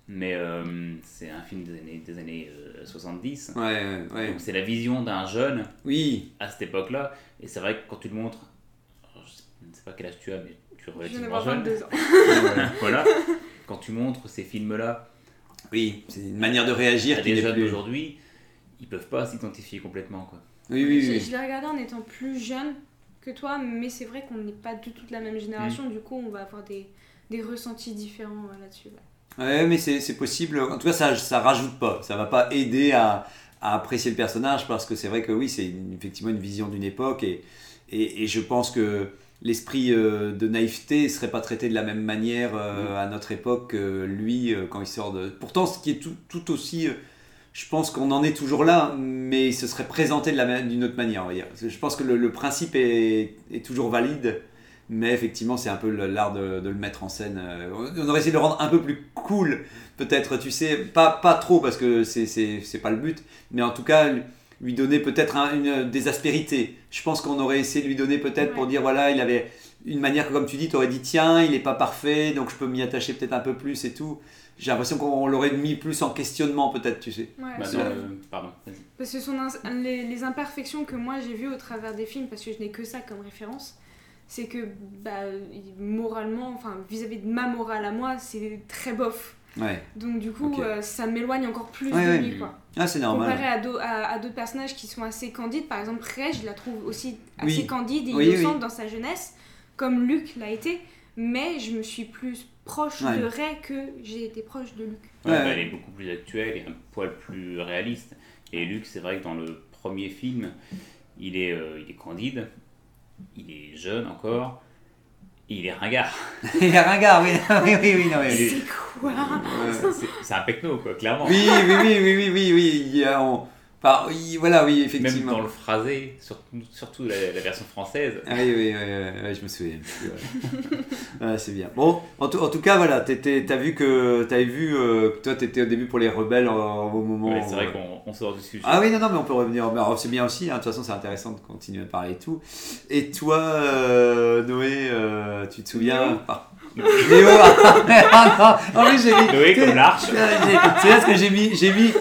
Mais euh, c'est un film des années, des années euh, 70. Ouais, ouais, ouais. Donc c'est la vision d'un jeune Oui, à cette époque-là. Et c'est vrai que quand tu le montres, je ne sais pas quel âge tu as, mais tu es Je relativement d'avoir jeune. 22 ans. voilà. Quand tu montres ces films-là oui, c'est une manière de réagir à des jeunes plus. d'aujourd'hui, ils peuvent pas s'identifier complètement, quoi. Oui, oui, Je, oui. je l'ai regardé en étant plus jeune que toi, mais c'est vrai qu'on n'est pas du tout de la même génération, du coup on va avoir des, des ressentis différents euh, là-dessus. ouais. Ouais, mais c'est possible. En tout cas, ça, ça rajoute pas. Ça va pas aider à, à apprécier le personnage parce que c'est vrai que oui, c'est effectivement une vision d'une époque et, et, et je pense que l'esprit euh, de naïveté serait pas traité de la même manière euh, à notre époque que lui euh, quand il sort de. Pourtant, ce qui est tout, tout aussi. je pense qu'on en est toujours là, mais ce serait présenté d'une autre manière, on va dire. Parce que Je pense que le, le principe est, est toujours valide, mais effectivement, c'est un peu l'art de, de le mettre en scène. Euh, On aurait essayé de le rendre un peu plus cool, peut-être, tu sais, pas, pas trop parce que c'est- c'est c'est pas le but, mais en tout cas, lui donner peut-être un- une, des aspérités. Je pense qu'on aurait essayé de lui donner peut-être pour dire, voilà, il avait une manière que, comme tu dis, tu aurais dit, tiens, il est pas parfait, donc je peux m'y attacher peut-être un peu plus et tout. J'ai l'impression qu'on l'aurait mis plus en questionnement, peut-être, tu sais. Ouais, Bah, le- Pardon. Parce que son les, les imperfections que moi j'ai vues au travers des films, parce que je n'ai que ça comme référence, c'est que bah, moralement, enfin vis-à-vis de ma morale à moi, c'est très bof. Ouais. Donc du coup, euh, ça m'éloigne encore plus Ouais, de ouais. lui. Quoi. Ah, c'est Comparé normal. à, d'au- à- à d'autres personnages qui sont assez candides, par exemple Rey, je la trouve aussi assez Oui. candide et Oui, innocente oui. dans sa jeunesse, comme Luke l'a été, mais je me suis plus proche Ouais. de Rey que j'ai été proche de Ouais, bah, ouais. Elle est beaucoup plus actuelle et un poil plus réaliste. Et Luc, c'est vrai que dans le premier film, il est, euh, il est candide, il est jeune encore, et il est ringard. Il est ringard, oui, oui, oui, oui, non, mais- C'est quoi? C'est c'est un pecno, quoi, clairement. oui, oui, oui, oui, oui, oui, oui, il y a- on- enfin, oui, voilà, oui, Même effectivement. dans le phrasé, surtout, surtout la, la version française. Ah oui, oui, oui, oui, oui, je me souviens. Ouais. Ouais, c'est bien. Bon, en tout, en tout cas, voilà, t'étais- t'as vu que t'avais vu euh, que toi, t'étais au début pour les rebelles euh, au moment. Ouais, c'est vrai euh, qu'on on sort du sujet. Ah oui, non, non, mais on peut revenir. Mais alors, c'est bien aussi, hein, de toute façon, c'est intéressant de continuer à parler et tout. Et toi, euh, Noé, euh, tu te souviens Néo, ah, non, en plus, j'ai mis. Noé comme l'arche. C'est là ce que j'ai mis, j'ai mis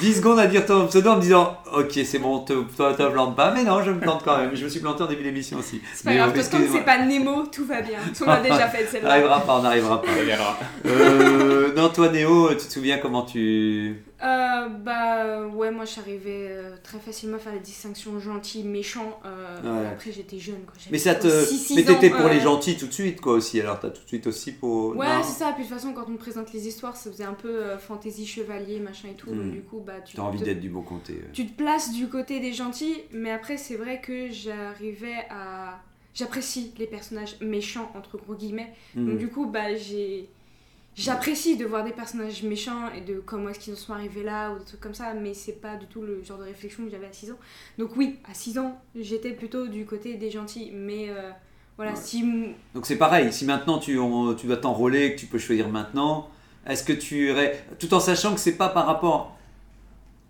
10 secondes à dire ton pseudo en me disant Ok, c'est bon, te- toi, te plante pas. Mais non, je me plante quand même. Je me suis planté en début d'émission aussi. C'est pas Mais, grave, euh, parce que comme c'est pas Nemo, tout va bien. On l'a déjà fait On celle-là. n'arrivera pas, on n'arrivera pas. Ça viendra. Euh, non, toi, Néo, tu te souviens comment tu. Euh, bah ouais, moi j'arrivais euh, très facilement à faire la distinction gentil, méchant. euh, Ouais. Après j'étais jeune quoi. Mais ça te. six- six Mais t'étais pour euh, les gentils tout de suite, quoi, aussi. Alors, t'as tout de suite aussi pour. Ouais, c'est ça. Puis de toute façon, quand on me présente les histoires, ça faisait un peu euh, fantasy chevalier, machin et tout. Donc du coup, bah tu T'as envie d'être du bon côté. ouais. tu te places du côté des gentils, mais après c'est vrai que j'arrivais à j'apprécie les personnages méchants entre gros guillemets. Donc Mm. du coup bah j'ai j'apprécie de voir des personnages méchants et de comment est-ce qu'ils en sont arrivés là ou des trucs comme ça, mais c'est pas du tout le genre de réflexion que j'avais à 6 ans. Donc oui, à 6 ans, j'étais plutôt du côté des gentils, mais euh, voilà, Ouais. si Donc c'est pareil, si maintenant tu, on- tu dois t'enrôler, que tu peux choisir maintenant, est-ce que tu irais. Tout en sachant que c'est pas par rapport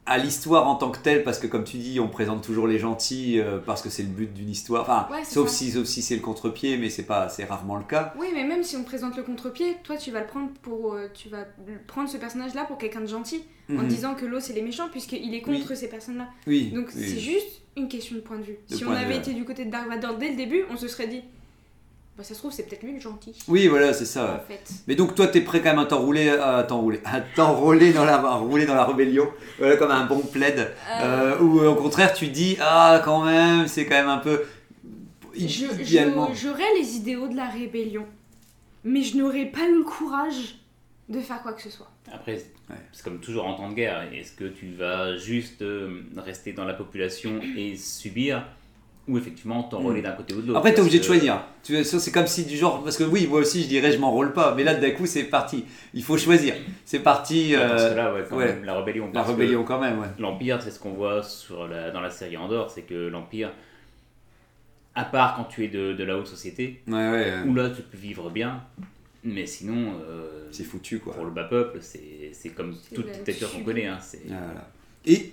à l'histoire en tant que telle, parce que comme tu dis, on présente toujours les gentils euh, parce que c'est le but d'une histoire. Enfin, Ouais, sauf, ça. si, sauf si c'est le contre-pied, mais c'est pas, c'est rarement le cas. Oui, mais même si on te présente le contre-pied, toi tu vas le prendre pour euh, tu vas prendre ce personnage-là pour quelqu'un de gentil en Mhm. disant que l'eau c'est les méchants puisqu'il est contre ces personnes-là. Oui. Donc oui. c'est juste une question de point de vue. De si on avait été du côté de Dark Vador dès le début, on se serait dit bah ça se trouve c'est peut-être lui le gentil. Oui, voilà, c'est ça. En fait. Mais donc toi, t'es prêt quand même à t'enrouler, à t'enrouler, à t'enrôler dans la, à rouler dans la rébellion, voilà, comme un bon plaid. Euh, ou euh, au contraire, tu dis ah quand même, c'est quand même un peu Je- idéalement. J'aurais les idéaux de la rébellion, mais je n'aurais pas le courage de faire quoi que ce soit. Après, Ouais. c'est comme toujours en temps de guerre. Est-ce que tu vas juste euh, rester dans la population et subir ou effectivement t'enrôler d'un côté ou de l'autre Hmm. Après, t'es obligé de choisir. C'est comme si du genre, parce que oui, moi aussi, je dirais, je m'enrôle pas. Mais là, d'un coup, c'est parti. Il faut choisir. C'est parti. Euh, ouais, quand ouais. même, la rébellion. la rébellion quand même, ouais. L'Empire, c'est ce qu'on voit sur la- dans la série Andorre, c'est que l'Empire, à part quand tu es de, de la haute société, Ouais, ouais. où là tu peux vivre bien, mais sinon, euh, C'est foutu, quoi. pour le bas peuple, c'est comme toute dictature qu'on connaît. Hein, c'est- Voilà. Et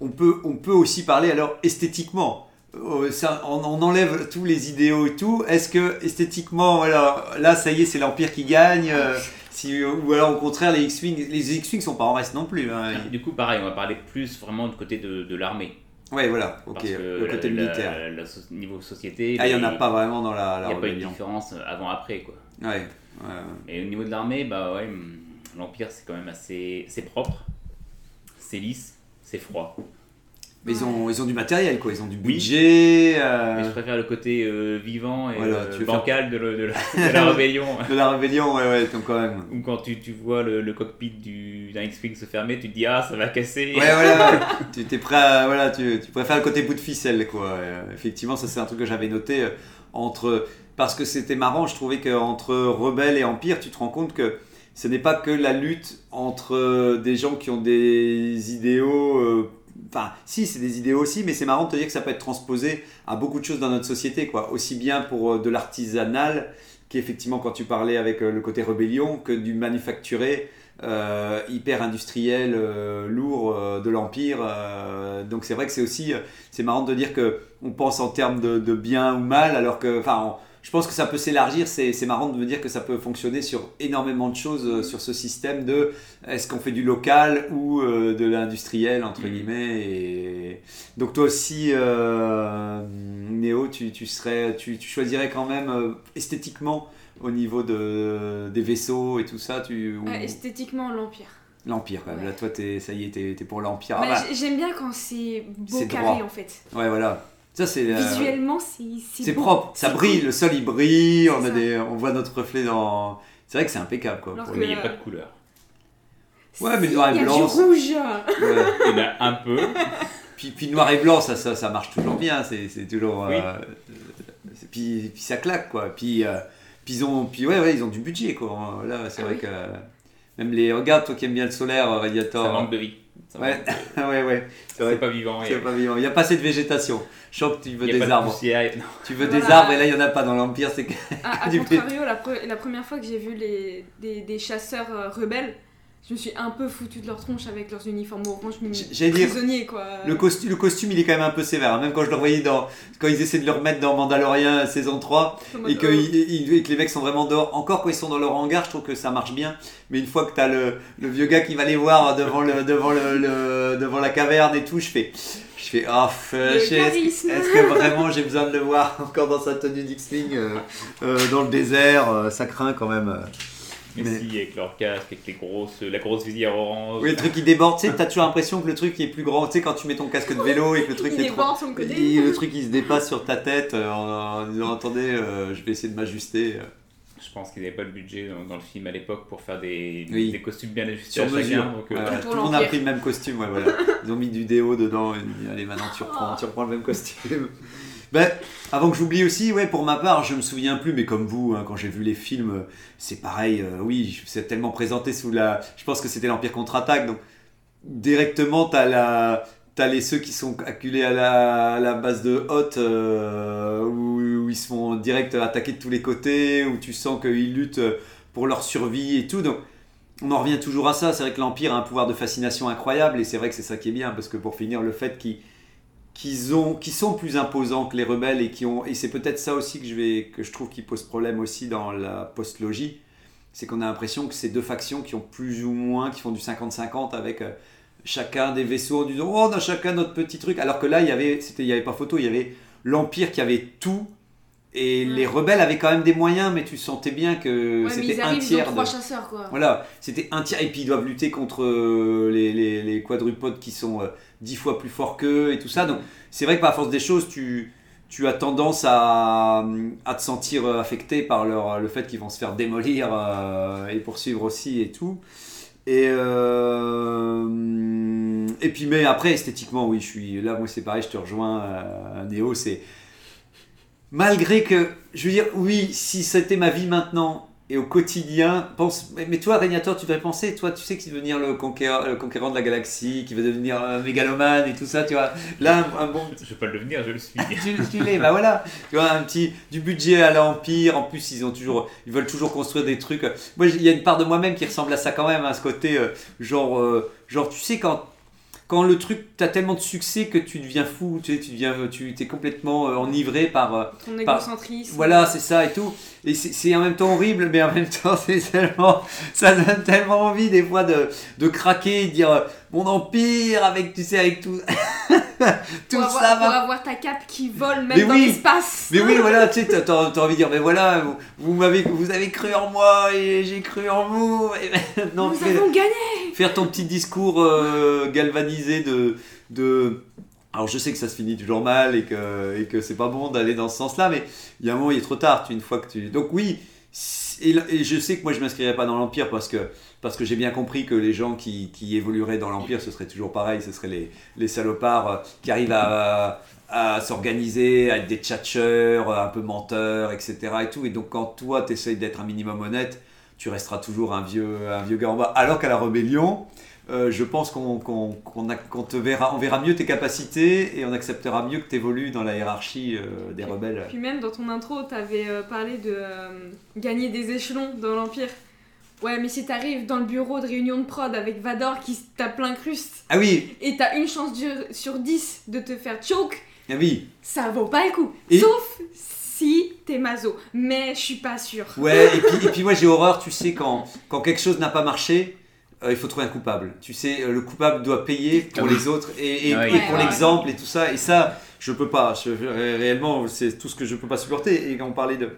on peut, on peut aussi parler alors esthétiquement. Euh, ça, on, on enlève tous les idéaux et tout. Est-ce que esthétiquement, voilà, là, ça y est, c'est l'Empire qui gagne euh, si, Ou alors au contraire, les X-Wing, les X-Wing sont pas en reste non plus. hein. Du coup, pareil, on va parler plus vraiment du côté de, de l'armée. Ouais, voilà, ok, Parce que le côté la- militaire. so- niveau société, Ah, il n'y en a pas vraiment dans la, Il n'y a pas une différence avant-après, quoi. Ouais, ouais, ouais. Et au niveau de l'armée, bah ouais, l'Empire c'est quand même assez c'est propre, c'est lisse, c'est froid. Mais ils ont, ils ont du matériel, quoi. Ils ont du Oui. budget. euh, Mais je préfère le côté euh, vivant et Voilà, euh, bancal de, le- de la, de la rébellion. De la rébellion, ouais, ouais, donc quand même. Ou quand tu, tu vois le, le cockpit du- d'un X-Wing se fermer, tu te dis ah ça va casser. Ouais, voilà, ouais. tu t'es prêt à, voilà, tu, tu préfères le côté bout de ficelle, quoi. Effectivement, ça c'est un truc que j'avais noté entre, parce que c'était marrant, je trouvais qu'entre rebelles et empire, tu te rends compte que ce n'est pas que la lutte entre des gens qui ont des idéaux. Enfin, si, c'est des idéaux aussi, mais c'est marrant de te dire que ça peut être transposé à beaucoup de choses dans notre société, quoi. Aussi bien pour euh, de l'artisanal, qu'effectivement quand tu parlais avec euh, le côté rébellion, que du manufacturé, euh, hyper industriel, lourd de l'Empire. donc c'est vrai que c'est aussi, c'est marrant de dire que on pense en termes de, de bien ou mal, alors que, enfin, je pense que ça peut s'élargir. C'est c'est marrant de me dire que ça peut fonctionner sur énormément de choses, euh, sur ce système de est-ce qu'on fait du local ou euh, de l'industriel, entre Mhm. guillemets. Et... Donc toi aussi, euh, Néo, tu, tu, serais, tu, tu choisirais quand même euh, esthétiquement au niveau de, des vaisseaux et tout ça, tu, ou- Euh, esthétiquement, l'Empire. L'Empire quand même. Ouais. Là, toi, t'es, ça y est, t'es, t'es pour l'Empire. Ah Bah, j'ai- J'aime bien quand c'est beau C'est carré droit. en fait. ouais, voilà. Ça, c'est, euh, Visuellement, c'est propre. Ça brille, le sol il brille, on, a des, on voit notre reflet dans. C'est vrai que c'est impeccable quoi. Alors pour que- Mais il n'y a pas de couleur. Ouais, mais noir et il y a blanc, du rouge. ouais. Il y en a un peu. puis, puis noir et blanc, ça, ça, ça marche toujours bien. C'est c'est toujours. Oui. euh, c'est- puis, puis ça claque, quoi. Puis, euh, puis, ils, ont, puis ouais, ouais, ils ont du budget, quoi. Là, c'est Ah vrai oui. que. Même les. Regarde, toi qui aimes bien le solaire, euh, Radiator. Ça manque de vie. Ça Ouais, de- ouais, ouais. C'est pas vivant. C'est et- pas vivant. Il n'y a pas assez de végétation. Je sens que tu veux Il y a des arbres. poussière. Tu veux Voilà. des arbres et là, il n'y en a pas dans l'Empire. C'est que- À, à Du contrario, la, pre- la première fois que j'ai vu les, des, des chasseurs euh, rebelles, je me suis un peu foutu de leur tronche avec leurs uniformes orange, dire, prisonniers quoi. Le costume, le costume, il est quand même un peu sévère. hein. Même quand je le voyais dans. Quand ils essaient de le remettre dans Mandalorian saison 3 En mode, et que, il- il- et que les mecs sont vraiment dehors. Encore quand ils sont dans leur hangar, je trouve que ça marche bien. Mais une fois que t'as le, le vieux gars qui va les voir devant, le, devant, le, le- devant la caverne et tout, je fais. Je fais. Est-ce que- est-ce que vraiment j'ai besoin de le voir encore dans sa tenue d'X-Wing euh, euh, dans le désert euh, Ça craint quand même. Euh. Mais, avec leur casque, avec les grosses, la grosse visière orange. Oui, le truc qui déborde, tu sais, t'as toujours l'impression que le truc est plus grand. Tu sais, quand tu mets ton casque de vélo et que le truc il est trop. sur le côté. Et le truc il se dépasse sur ta tête euh, en, disant attendez euh, je vais essayer de m'ajuster euh. Je pense qu'ils n'avaient pas le budget dans, dans le film à l'époque pour faire des, Oui. des costumes bien ajustés sur à chacun. mesure. donc, euh, tout le monde a pris le même costume, ouais, voilà. Ils ont mis du déo dedans et dit, allez maintenant tu reprends, tu reprends le même costume. Ben, avant que j'oublie aussi, ouais, pour ma part, je me souviens plus, mais comme vous, hein, quand j'ai vu les films, euh, c'est pareil, euh, oui, c'est tellement présenté sous la. Je pense que c'était l'Empire contre-attaque, donc directement, t'as la. T'as les ceux qui sont acculés à la, base de Hoth, euh, où, où ils se font direct attaquer de tous les côtés, où tu sens qu'ils luttent pour leur survie et tout. Donc, on en revient toujours à ça. C'est vrai que l'Empire a un pouvoir de fascination incroyable, et c'est vrai que c'est ça qui est bien, parce que pour finir, le fait qu'ils qu'ils ont, qu'ils sont plus imposants que les rebelles et qui ont, et c'est peut-être ça aussi que je vais, que je trouve qui pose problème aussi dans la post-logie, c'est qu'on a l'impression que c'est deux factions qui ont plus ou moins, qui font du 50-50 avec euh, chacun des vaisseaux en disant oh, on a chacun notre petit truc, alors que là il y avait, c'était, il y avait pas photo, il y avait l'Empire qui avait tout. Et les rebelles avaient quand même des moyens, mais tu sentais bien que Ouais, c'était un arrivent, ils ont tiers trois de... chasseurs quoi. Voilà, c'était un tiers. Et puis ils doivent lutter contre euh, les, les, les quadrupodes qui sont euh, dix fois plus forts qu'eux et tout ça. Donc c'est vrai que par force des choses, tu, tu as tendance à, à te sentir euh, affecté par leur, le fait qu'ils vont se faire démolir euh, et poursuivre aussi et tout. Et, euh, et puis, mais après, esthétiquement, oui, je suis là, moi c'est pareil, je te rejoins, euh, Néo, c'est. Malgré que, je veux dire, oui, si c'était ma vie maintenant et au quotidien, pense. Mais, toi, Régnator, tu devrais penser, toi, tu sais qu'il veut devenir le conquérant, le conquérant de la galaxie, qui veut devenir un mégalomane et tout ça, tu vois. Là, un, un bon Je vais pas le devenir, je le suis. tu, tu l'es, bah voilà. Tu vois, un petit du budget à l'Empire. En plus, ils ont toujours, ils veulent toujours construire des trucs. Moi, il y a une part de moi-même qui ressemble à ça quand même, à ce côté, euh, genre, euh, genre, tu sais quand. Quand le truc, t'as tellement de succès que tu deviens fou, tu sais, tu deviens, tu t'es complètement euh, enivré par, euh, Ton Par- égocentrisme. voilà, c'est ça et tout. Et c'est en même temps horrible, mais en même temps, c'est tellement, ça donne tellement envie des fois de, de craquer, de dire mon empire avec, tu sais, avec tout, tout pour, avoir, ça pour va avoir ta cape qui vole même Mais dans oui. l'espace. Mais oui, voilà, tu sais, t'as, t'as envie de dire, mais voilà, vous, vous m'avez, vous avez cru en moi et j'ai cru en vous. Et maintenant, Nous avons gagné. faire ton petit discours euh, galvanisé de, de. Alors je sais que ça se finit toujours mal et que, et que c'est pas bon d'aller dans ce sens-là, mais il y a un moment, il est trop tard. Tu, une fois que tu. Donc oui, et, et je sais que moi je m'inscrirai pas dans l'Empire parce que, parce que j'ai bien compris que les gens qui, qui évolueraient dans l'Empire, ce serait toujours pareil, ce seraient les, les salopards euh, qui arrivent à, à s'organiser, à être des tchatcheurs, un peu menteurs, etc. Et, tout. et donc quand toi tu essayes d'être un minimum honnête, tu resteras toujours un vieux, un vieux gars en bas. Alors qu'à la rébellion, euh, je pense qu'on a- qu'on te verra, on verra mieux tes capacités et on acceptera mieux que tu évolues dans la hiérarchie euh, des rebelles. Puis même dans ton intro, t'avais euh, parlé de euh, gagner des échelons dans l'Empire. Ouais, mais si t'arrives dans le bureau de réunion de prod avec Vador qui tape l'incruste Ah oui, et t'as une chance sur 10 de te faire choke, ah oui. ça vaut pas le coup. Et- Sauf si t'es mazo. Mais je suis pas sûre. Ouais, et puis, et puis moi j'ai horreur, tu sais, quand, quand quelque chose n'a pas marché, euh, il faut trouver un coupable. Tu sais, euh, le coupable doit payer pour les autres et, et- Ah pour Ouais, l'exemple et tout ça. Et ça, je peux pas. Je- réellement, c'est tout ce que je peux pas supporter. Et quand on parlait de.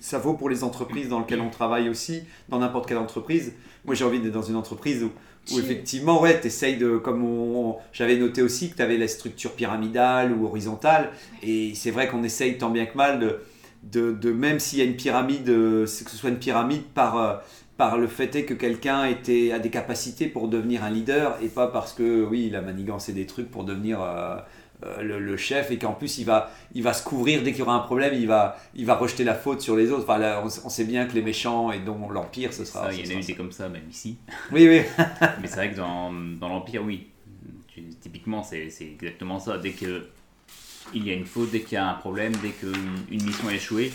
Ça vaut pour les entreprises dans lesquelles on travaille aussi, dans n'importe quelle entreprise. Moi j'ai envie d'être dans une entreprise où, effectivement, ouais, t'essayes de. Comme on, j'avais noté aussi que tu avais la structure pyramidale ou horizontale. Et c'est vrai qu'on essaye tant bien que mal de, de, de- même s'il y a une pyramide, euh, que ce soit une pyramide par, euh, par le fait est que quelqu'un était, a des capacités pour devenir un leader et pas parce que, oui, il a manigancé des trucs pour devenir euh, euh, le, le chef et qu'en plus il va, il va se couvrir dès qu'il y aura un problème, il va, il va rejeter la faute sur les autres. Enfin, là, on, on sait bien que les méchants et dont l'Empire, ce sera. Ça, il y en a eu des comme ça, même ici. Oui, oui. Mais c'est vrai que dans, dans l'Empire, oui. Tu- typiquement, c'est exactement ça. Dès que il y a une faute, dès qu'il y a un problème, dès qu'une une mission a échoué,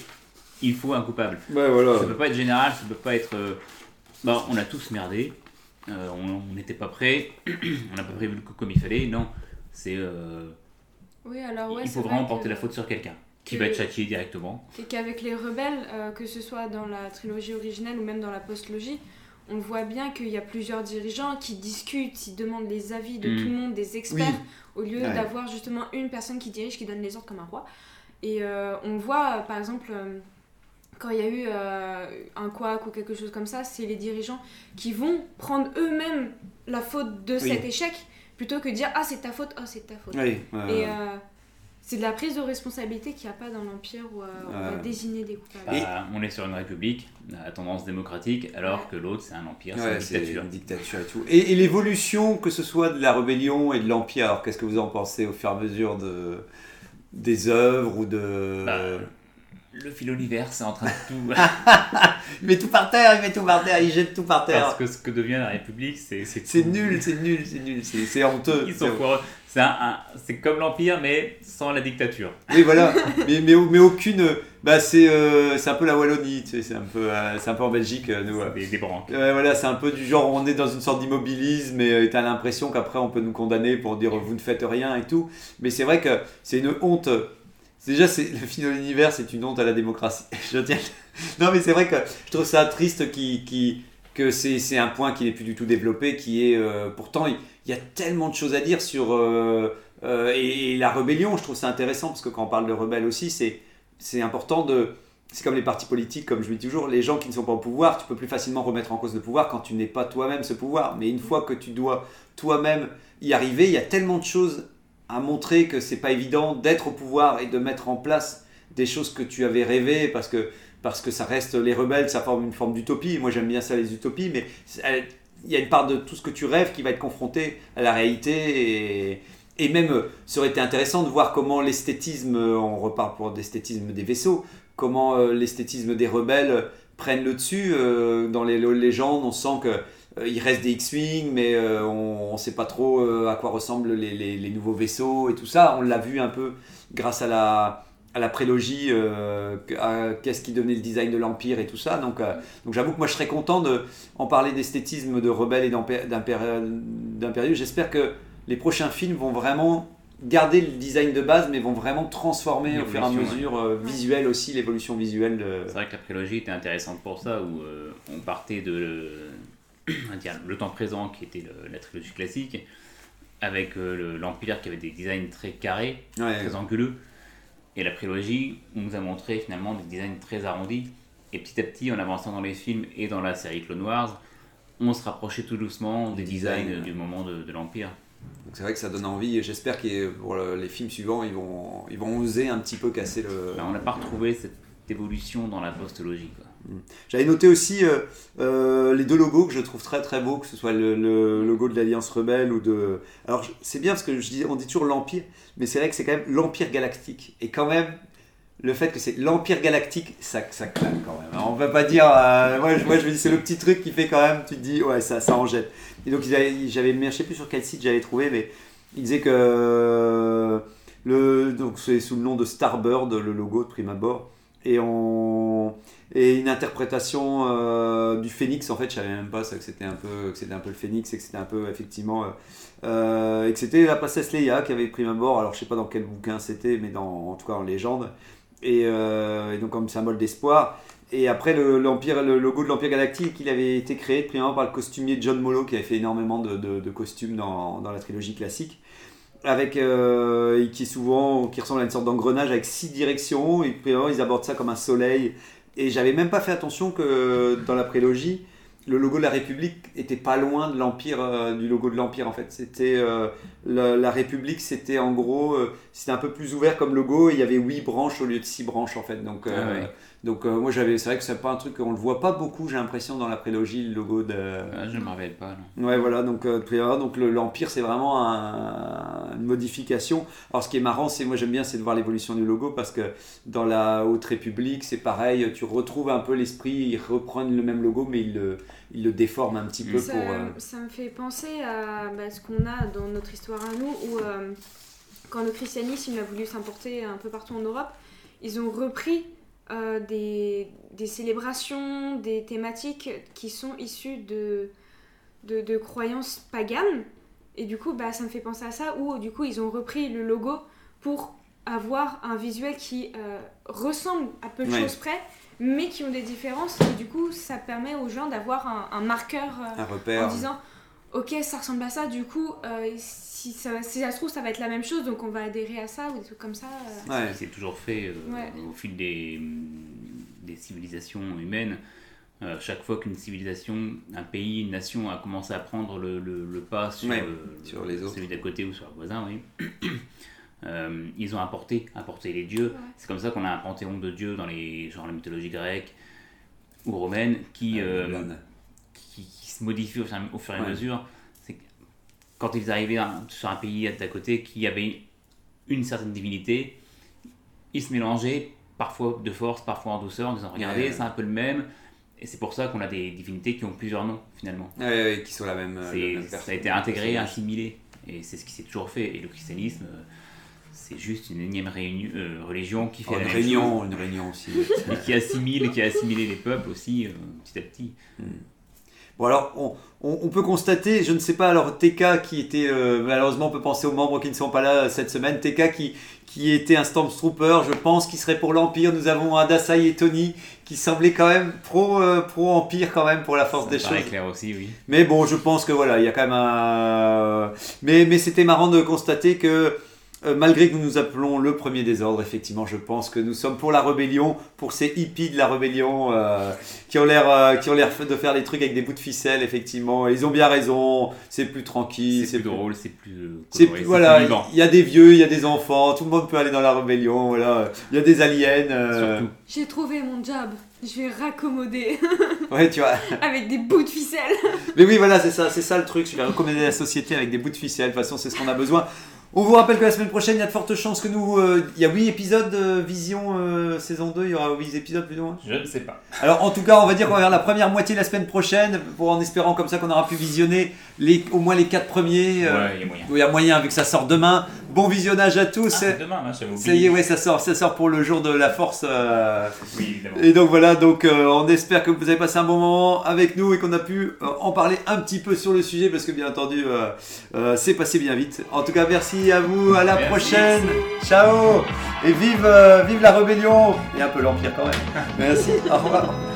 il faut un coupable. Ouais, voilà. Ça peut pas être général, ça peut pas être. euh, bah, on a tous merdé, euh, on on n'était pas prêt, on n'a pas prévu le coup comme il fallait. Non, c'est. Oui, alors ouais, il faut vrai vraiment que- porter la faute sur quelqu'un qui va être châtié directement. Et qu'avec les rebelles, euh, que ce soit dans la trilogie originelle ou même dans la postlogie, on voit bien qu'il y a plusieurs dirigeants qui discutent, ils demandent les avis de Mm. tout le monde, des experts, au lieu Ouais. d'avoir justement une personne qui dirige, qui donne les ordres comme un roi. Et euh, on voit, euh, par exemple, euh, quand il y a eu euh, un couac ou quelque chose comme ça, c'est les dirigeants qui vont prendre eux-mêmes la faute de Oui. cet échec, plutôt que dire « Ah, c'est ta faute, oh, c'est ta faute Oui, ouais. Et euh, c'est de la prise de responsabilité qu'il n'y a pas dans l'Empire où euh, on va désigner des coupables. Bah, on est sur une république à tendance démocratique, alors que l'autre c'est un empire, c'est une c'est dictature. une dictature et tout. Et, et l'évolution, que ce soit de la rébellion et de l'Empire, alors qu'est-ce que vous en pensez au fur et à mesure de, des œuvres ou de... Bah, Le fil univers, c'est en train de tout. Il met tout par terre, il met tout par terre, il jette tout par terre. Parce que ce que devient la République, c'est. C'est nul, c'est nul, c'est nul, c'est honteux. Ils sont C'est- foireux. C'est un- un- c'est comme l'Empire, mais sans la dictature. Oui, voilà. mais, mais, mais aucune... Bah, c'est euh, c'est un peu la Wallonie, tu sais, c'est un, peu, euh, c'est un peu en Belgique, euh, nous. ouais. Des, des branques. Voilà, c'est un peu du genre, on est dans une sorte d'immobilisme et tu as l'impression qu'après on peut nous condamner pour dire vous ne faites rien et tout. Mais c'est vrai que c'est une honte. Déjà, c'est le film de l'univers, c'est une honte à la démocratie. Je tiens. Non, mais c'est vrai que je trouve ça triste qui, qui, que c'est c'est un point qui n'est plus du tout développé, qui est euh, pourtant il y a tellement de choses à dire sur euh, euh, et, et la rébellion. Je trouve ça intéressant parce que quand on parle de rebelle aussi, c'est c'est important de c'est comme les partis politiques, comme je le dis toujours, les gens qui ne sont pas au pouvoir, tu peux plus facilement remettre en cause le pouvoir quand tu n'es pas toi-même ce pouvoir. Mais une fois que tu dois toi-même y arriver, il y a tellement de choses à montrer que c'est pas évident d'être au pouvoir et de mettre en place des choses que tu avais rêvé parce que parce que ça reste les rebelles, ça forme une forme d'utopie. Moi j'aime bien ça les utopies, mais il y a une part de tout ce que tu rêves qui va être confronté à la réalité et et même, euh, ça aurait été intéressant de voir comment l'esthétisme, euh, on repart pour l'esthétisme des vaisseaux, comment euh, l'esthétisme des rebelles prennent le dessus. dans les légendes, on sent que il reste des X-Wing, mais euh, on ne sait pas trop euh, à quoi ressemblent les, les- les nouveaux vaisseaux et tout ça. On l'a vu un peu grâce à la, à la prélogie, euh, à qu'est-ce qui donnait le design de l'Empire et tout ça. Donc, euh, donc j'avoue que moi je serais content de en parler d'esthétisme de rebelles et d'empé- d'impéri- d'impériaux. J'espère que les prochains films vont vraiment garder le design de base, mais vont vraiment transformer au fur et à mesure euh, visuel aussi, l'évolution visuelle de... C'est vrai que la prélogie était intéressante pour ça, où euh, on partait de dire, le temps présent, qui était le- la trilogie classique, avec euh, le- l'Empire qui avait des designs très carrés, Ouais. très anguleux. Et la prélogie, on nous a montré finalement des designs très arrondis. Et petit à petit, en avançant dans les films et dans la série Clone Wars, on se rapprochait tout doucement des designs, designs ouais. du moment de, de l'Empire. Donc c'est vrai que ça donne envie et j'espère que pour le- les films suivants, ils vont, ils vont oser un petit peu casser le... Ben, on n'a pas retrouvé cette évolution dans la postologie. Quoi. J'avais noté aussi euh, euh, les deux logos que je trouve très très beaux, que ce soit le, logo de l'Alliance Rebelle ou de... Alors c'est bien parce que on dit toujours l'Empire, mais c'est vrai que c'est quand même l'Empire Galactique. Et quand même, le fait que c'est l'Empire Galactique, ça, ça claque quand même. On va pas dire... euh, moi, je, me dis, c'est le petit truc qui fait quand même, tu te dis, ouais, ça, ça en jette. Et donc j'avais, je sais plus sur quel site j'avais trouvé, mais il disait que... le, donc c'est sous le nom de Starbird, le logo de prime abord. Et on et une interprétation euh, du phénix en fait je savais même pas ça que c'était un peu que c'était un peu le phénix et que c'était un peu effectivement euh, euh, et que c'était la princesse Leia qui avait pris à bord alors je sais pas dans quel bouquin c'était mais en tout cas en légende. Et, euh, et donc comme symbole d'espoir. Et après le, le logo de l'empire galactique il avait été créé premièrement par le costumier John Molo qui avait fait énormément de, costumes dans, dans la trilogie classique. Avec euh, qui souvent qui ressemble à une sorte d'engrenage avec six directions. Et puis ils abordent ça comme un soleil et j'avais même pas fait attention que dans la prélogie le logo de la République était pas loin de l'empire euh, du logo de l'empire en fait. C'était euh, la, la République c'était en gros euh, c'était un peu plus ouvert comme logo et il y avait huit branches au lieu de six branches en fait donc euh, Ah ouais. Donc euh, moi j'avais, c'est vrai que c'est pas un truc qu'on le voit pas beaucoup, j'ai l'impression dans la prélogie le logo de. Ah, je me rappelle pas. non. Ouais voilà donc euh, donc le- l'empire c'est vraiment un- une modification. Alors ce qui est marrant c'est moi j'aime bien c'est de voir l'évolution du logo parce que dans la haute république c'est pareil, tu retrouves un peu l'esprit, ils reprennent le même logo mais ils le, ils le déforment un petit peu Ça, pour. euh, ça me fait penser à bah, ce qu'on a dans notre histoire à nous, où euh, quand le christianisme a voulu s'importer un peu partout en Europe, ils ont repris euh, des, des célébrations, des thématiques qui sont issues de, de, de croyances paganes. Et du coup, bah, ça me fait penser à ça, où du coup, ils ont repris le logo pour avoir un visuel qui euh, ressemble à peu de Ouais. choses près, mais qui ont des différences. Et du coup, ça permet aux gens d'avoir un, un marqueur euh, un repère. en disant Ok, ça ressemble à ça, du coup, euh, si, ça, si ça se trouve, ça va être la même chose, donc on va adhérer à ça, ou des trucs comme ça. euh. Ouais. C'est toujours fait euh, Ouais. au fil des, des civilisations humaines. Euh, chaque fois qu'une civilisation, un pays, une nation a commencé à prendre le, le- le pas sur, Ouais, euh, sur les autres. celui d'à côté ou sur le voisin, oui. Euh, ils ont apporté, apporté les dieux. Ouais. C'est comme ça qu'on a un panthéon de dieux dans les, genre la mythologie grecque ou romaine qui, euh, Mulan. qui, qui se modifie au fur, au fur et à Ouais. mesure. C'est que quand ils arrivaient sur un pays d'à côté qui avait une certaine divinité, ils se mélangeaient parfois de force, parfois en douceur, en disant regardez, Ouais. c'est un peu le même. Et c'est pour ça qu'on a des divinités qui ont plusieurs noms finalement. Ouais, qui sont la même. euh, même ça a été intégré, assimilé. Et c'est ce qui s'est toujours fait. Et le christianisme, euh, c'est juste une énième réunion, euh, religion qui fait Oh, la une même réunion, chose. une réunion aussi. Et qui assimile, qui a assimilé les peuples aussi, euh, petit à petit. Bon alors, on, on- on peut constater, je ne sais pas, alors TK qui était, euh, malheureusement on peut penser aux membres qui ne sont pas là euh, cette semaine, TK qui, qui était un Stormtrooper, je pense qu'il serait pour l'Empire, nous avons Adasai et Tony qui semblaient quand même pro, euh, pro-Empire quand même pour la force Ça des choses. clair aussi, oui. Mais bon, je pense que voilà, il y a quand même un... Mais, mais c'était marrant de constater que euh, malgré que nous nous appelons le premier désordre, effectivement, je pense que nous sommes pour la rébellion, pour ces hippies de la rébellion euh, qui ont l'air euh, qui ont l'air de faire des trucs avec des bouts de ficelle, effectivement. Et ils ont bien raison, c'est plus tranquille, C'est plus drôle, c'est plus. C'est coloré, plus- voilà, plus vivant. il y a des vieux, il y a des enfants, tout le monde peut aller dans la rébellion, voilà. Il y a des aliens. euh. J'ai trouvé mon job, je vais raccommoder Ouais, tu vois. avec des bouts de ficelle. Mais oui, voilà, c'est ça, c'est ça le truc. Je vais recommander la société avec des bouts de ficelle. De toute façon, c'est ce qu'on a besoin. On vous rappelle que la semaine prochaine, il y a de fortes chances que nous. euh, il y a 8 épisodes de Vision euh, saison 2. Il y aura 8 épisodes plus ou moins. Je ne sais pas. Alors, en tout cas, on va dire qu'on va faire la première moitié la semaine prochaine. Pour, en espérant comme ça qu'on aura pu visionner les, au moins les 4 premiers. euh, Ouais, il y a moyen. Il y a moyen, vu que ça sort demain. Bon visionnage à tous. Ah, c'est demain, hein, ça y est, ouais, ça sort, ça sort pour le jour de la force. euh, Oui, évidemment. et donc voilà, donc euh, on espère que vous avez passé un bon moment avec nous et qu'on a pu euh, en parler un petit peu sur le sujet parce que bien entendu c'est passé bien vite. En tout cas merci à vous, à la Merci. prochaine, ciao et vive, vive la rébellion et un peu l'empire quand même. Merci, au revoir.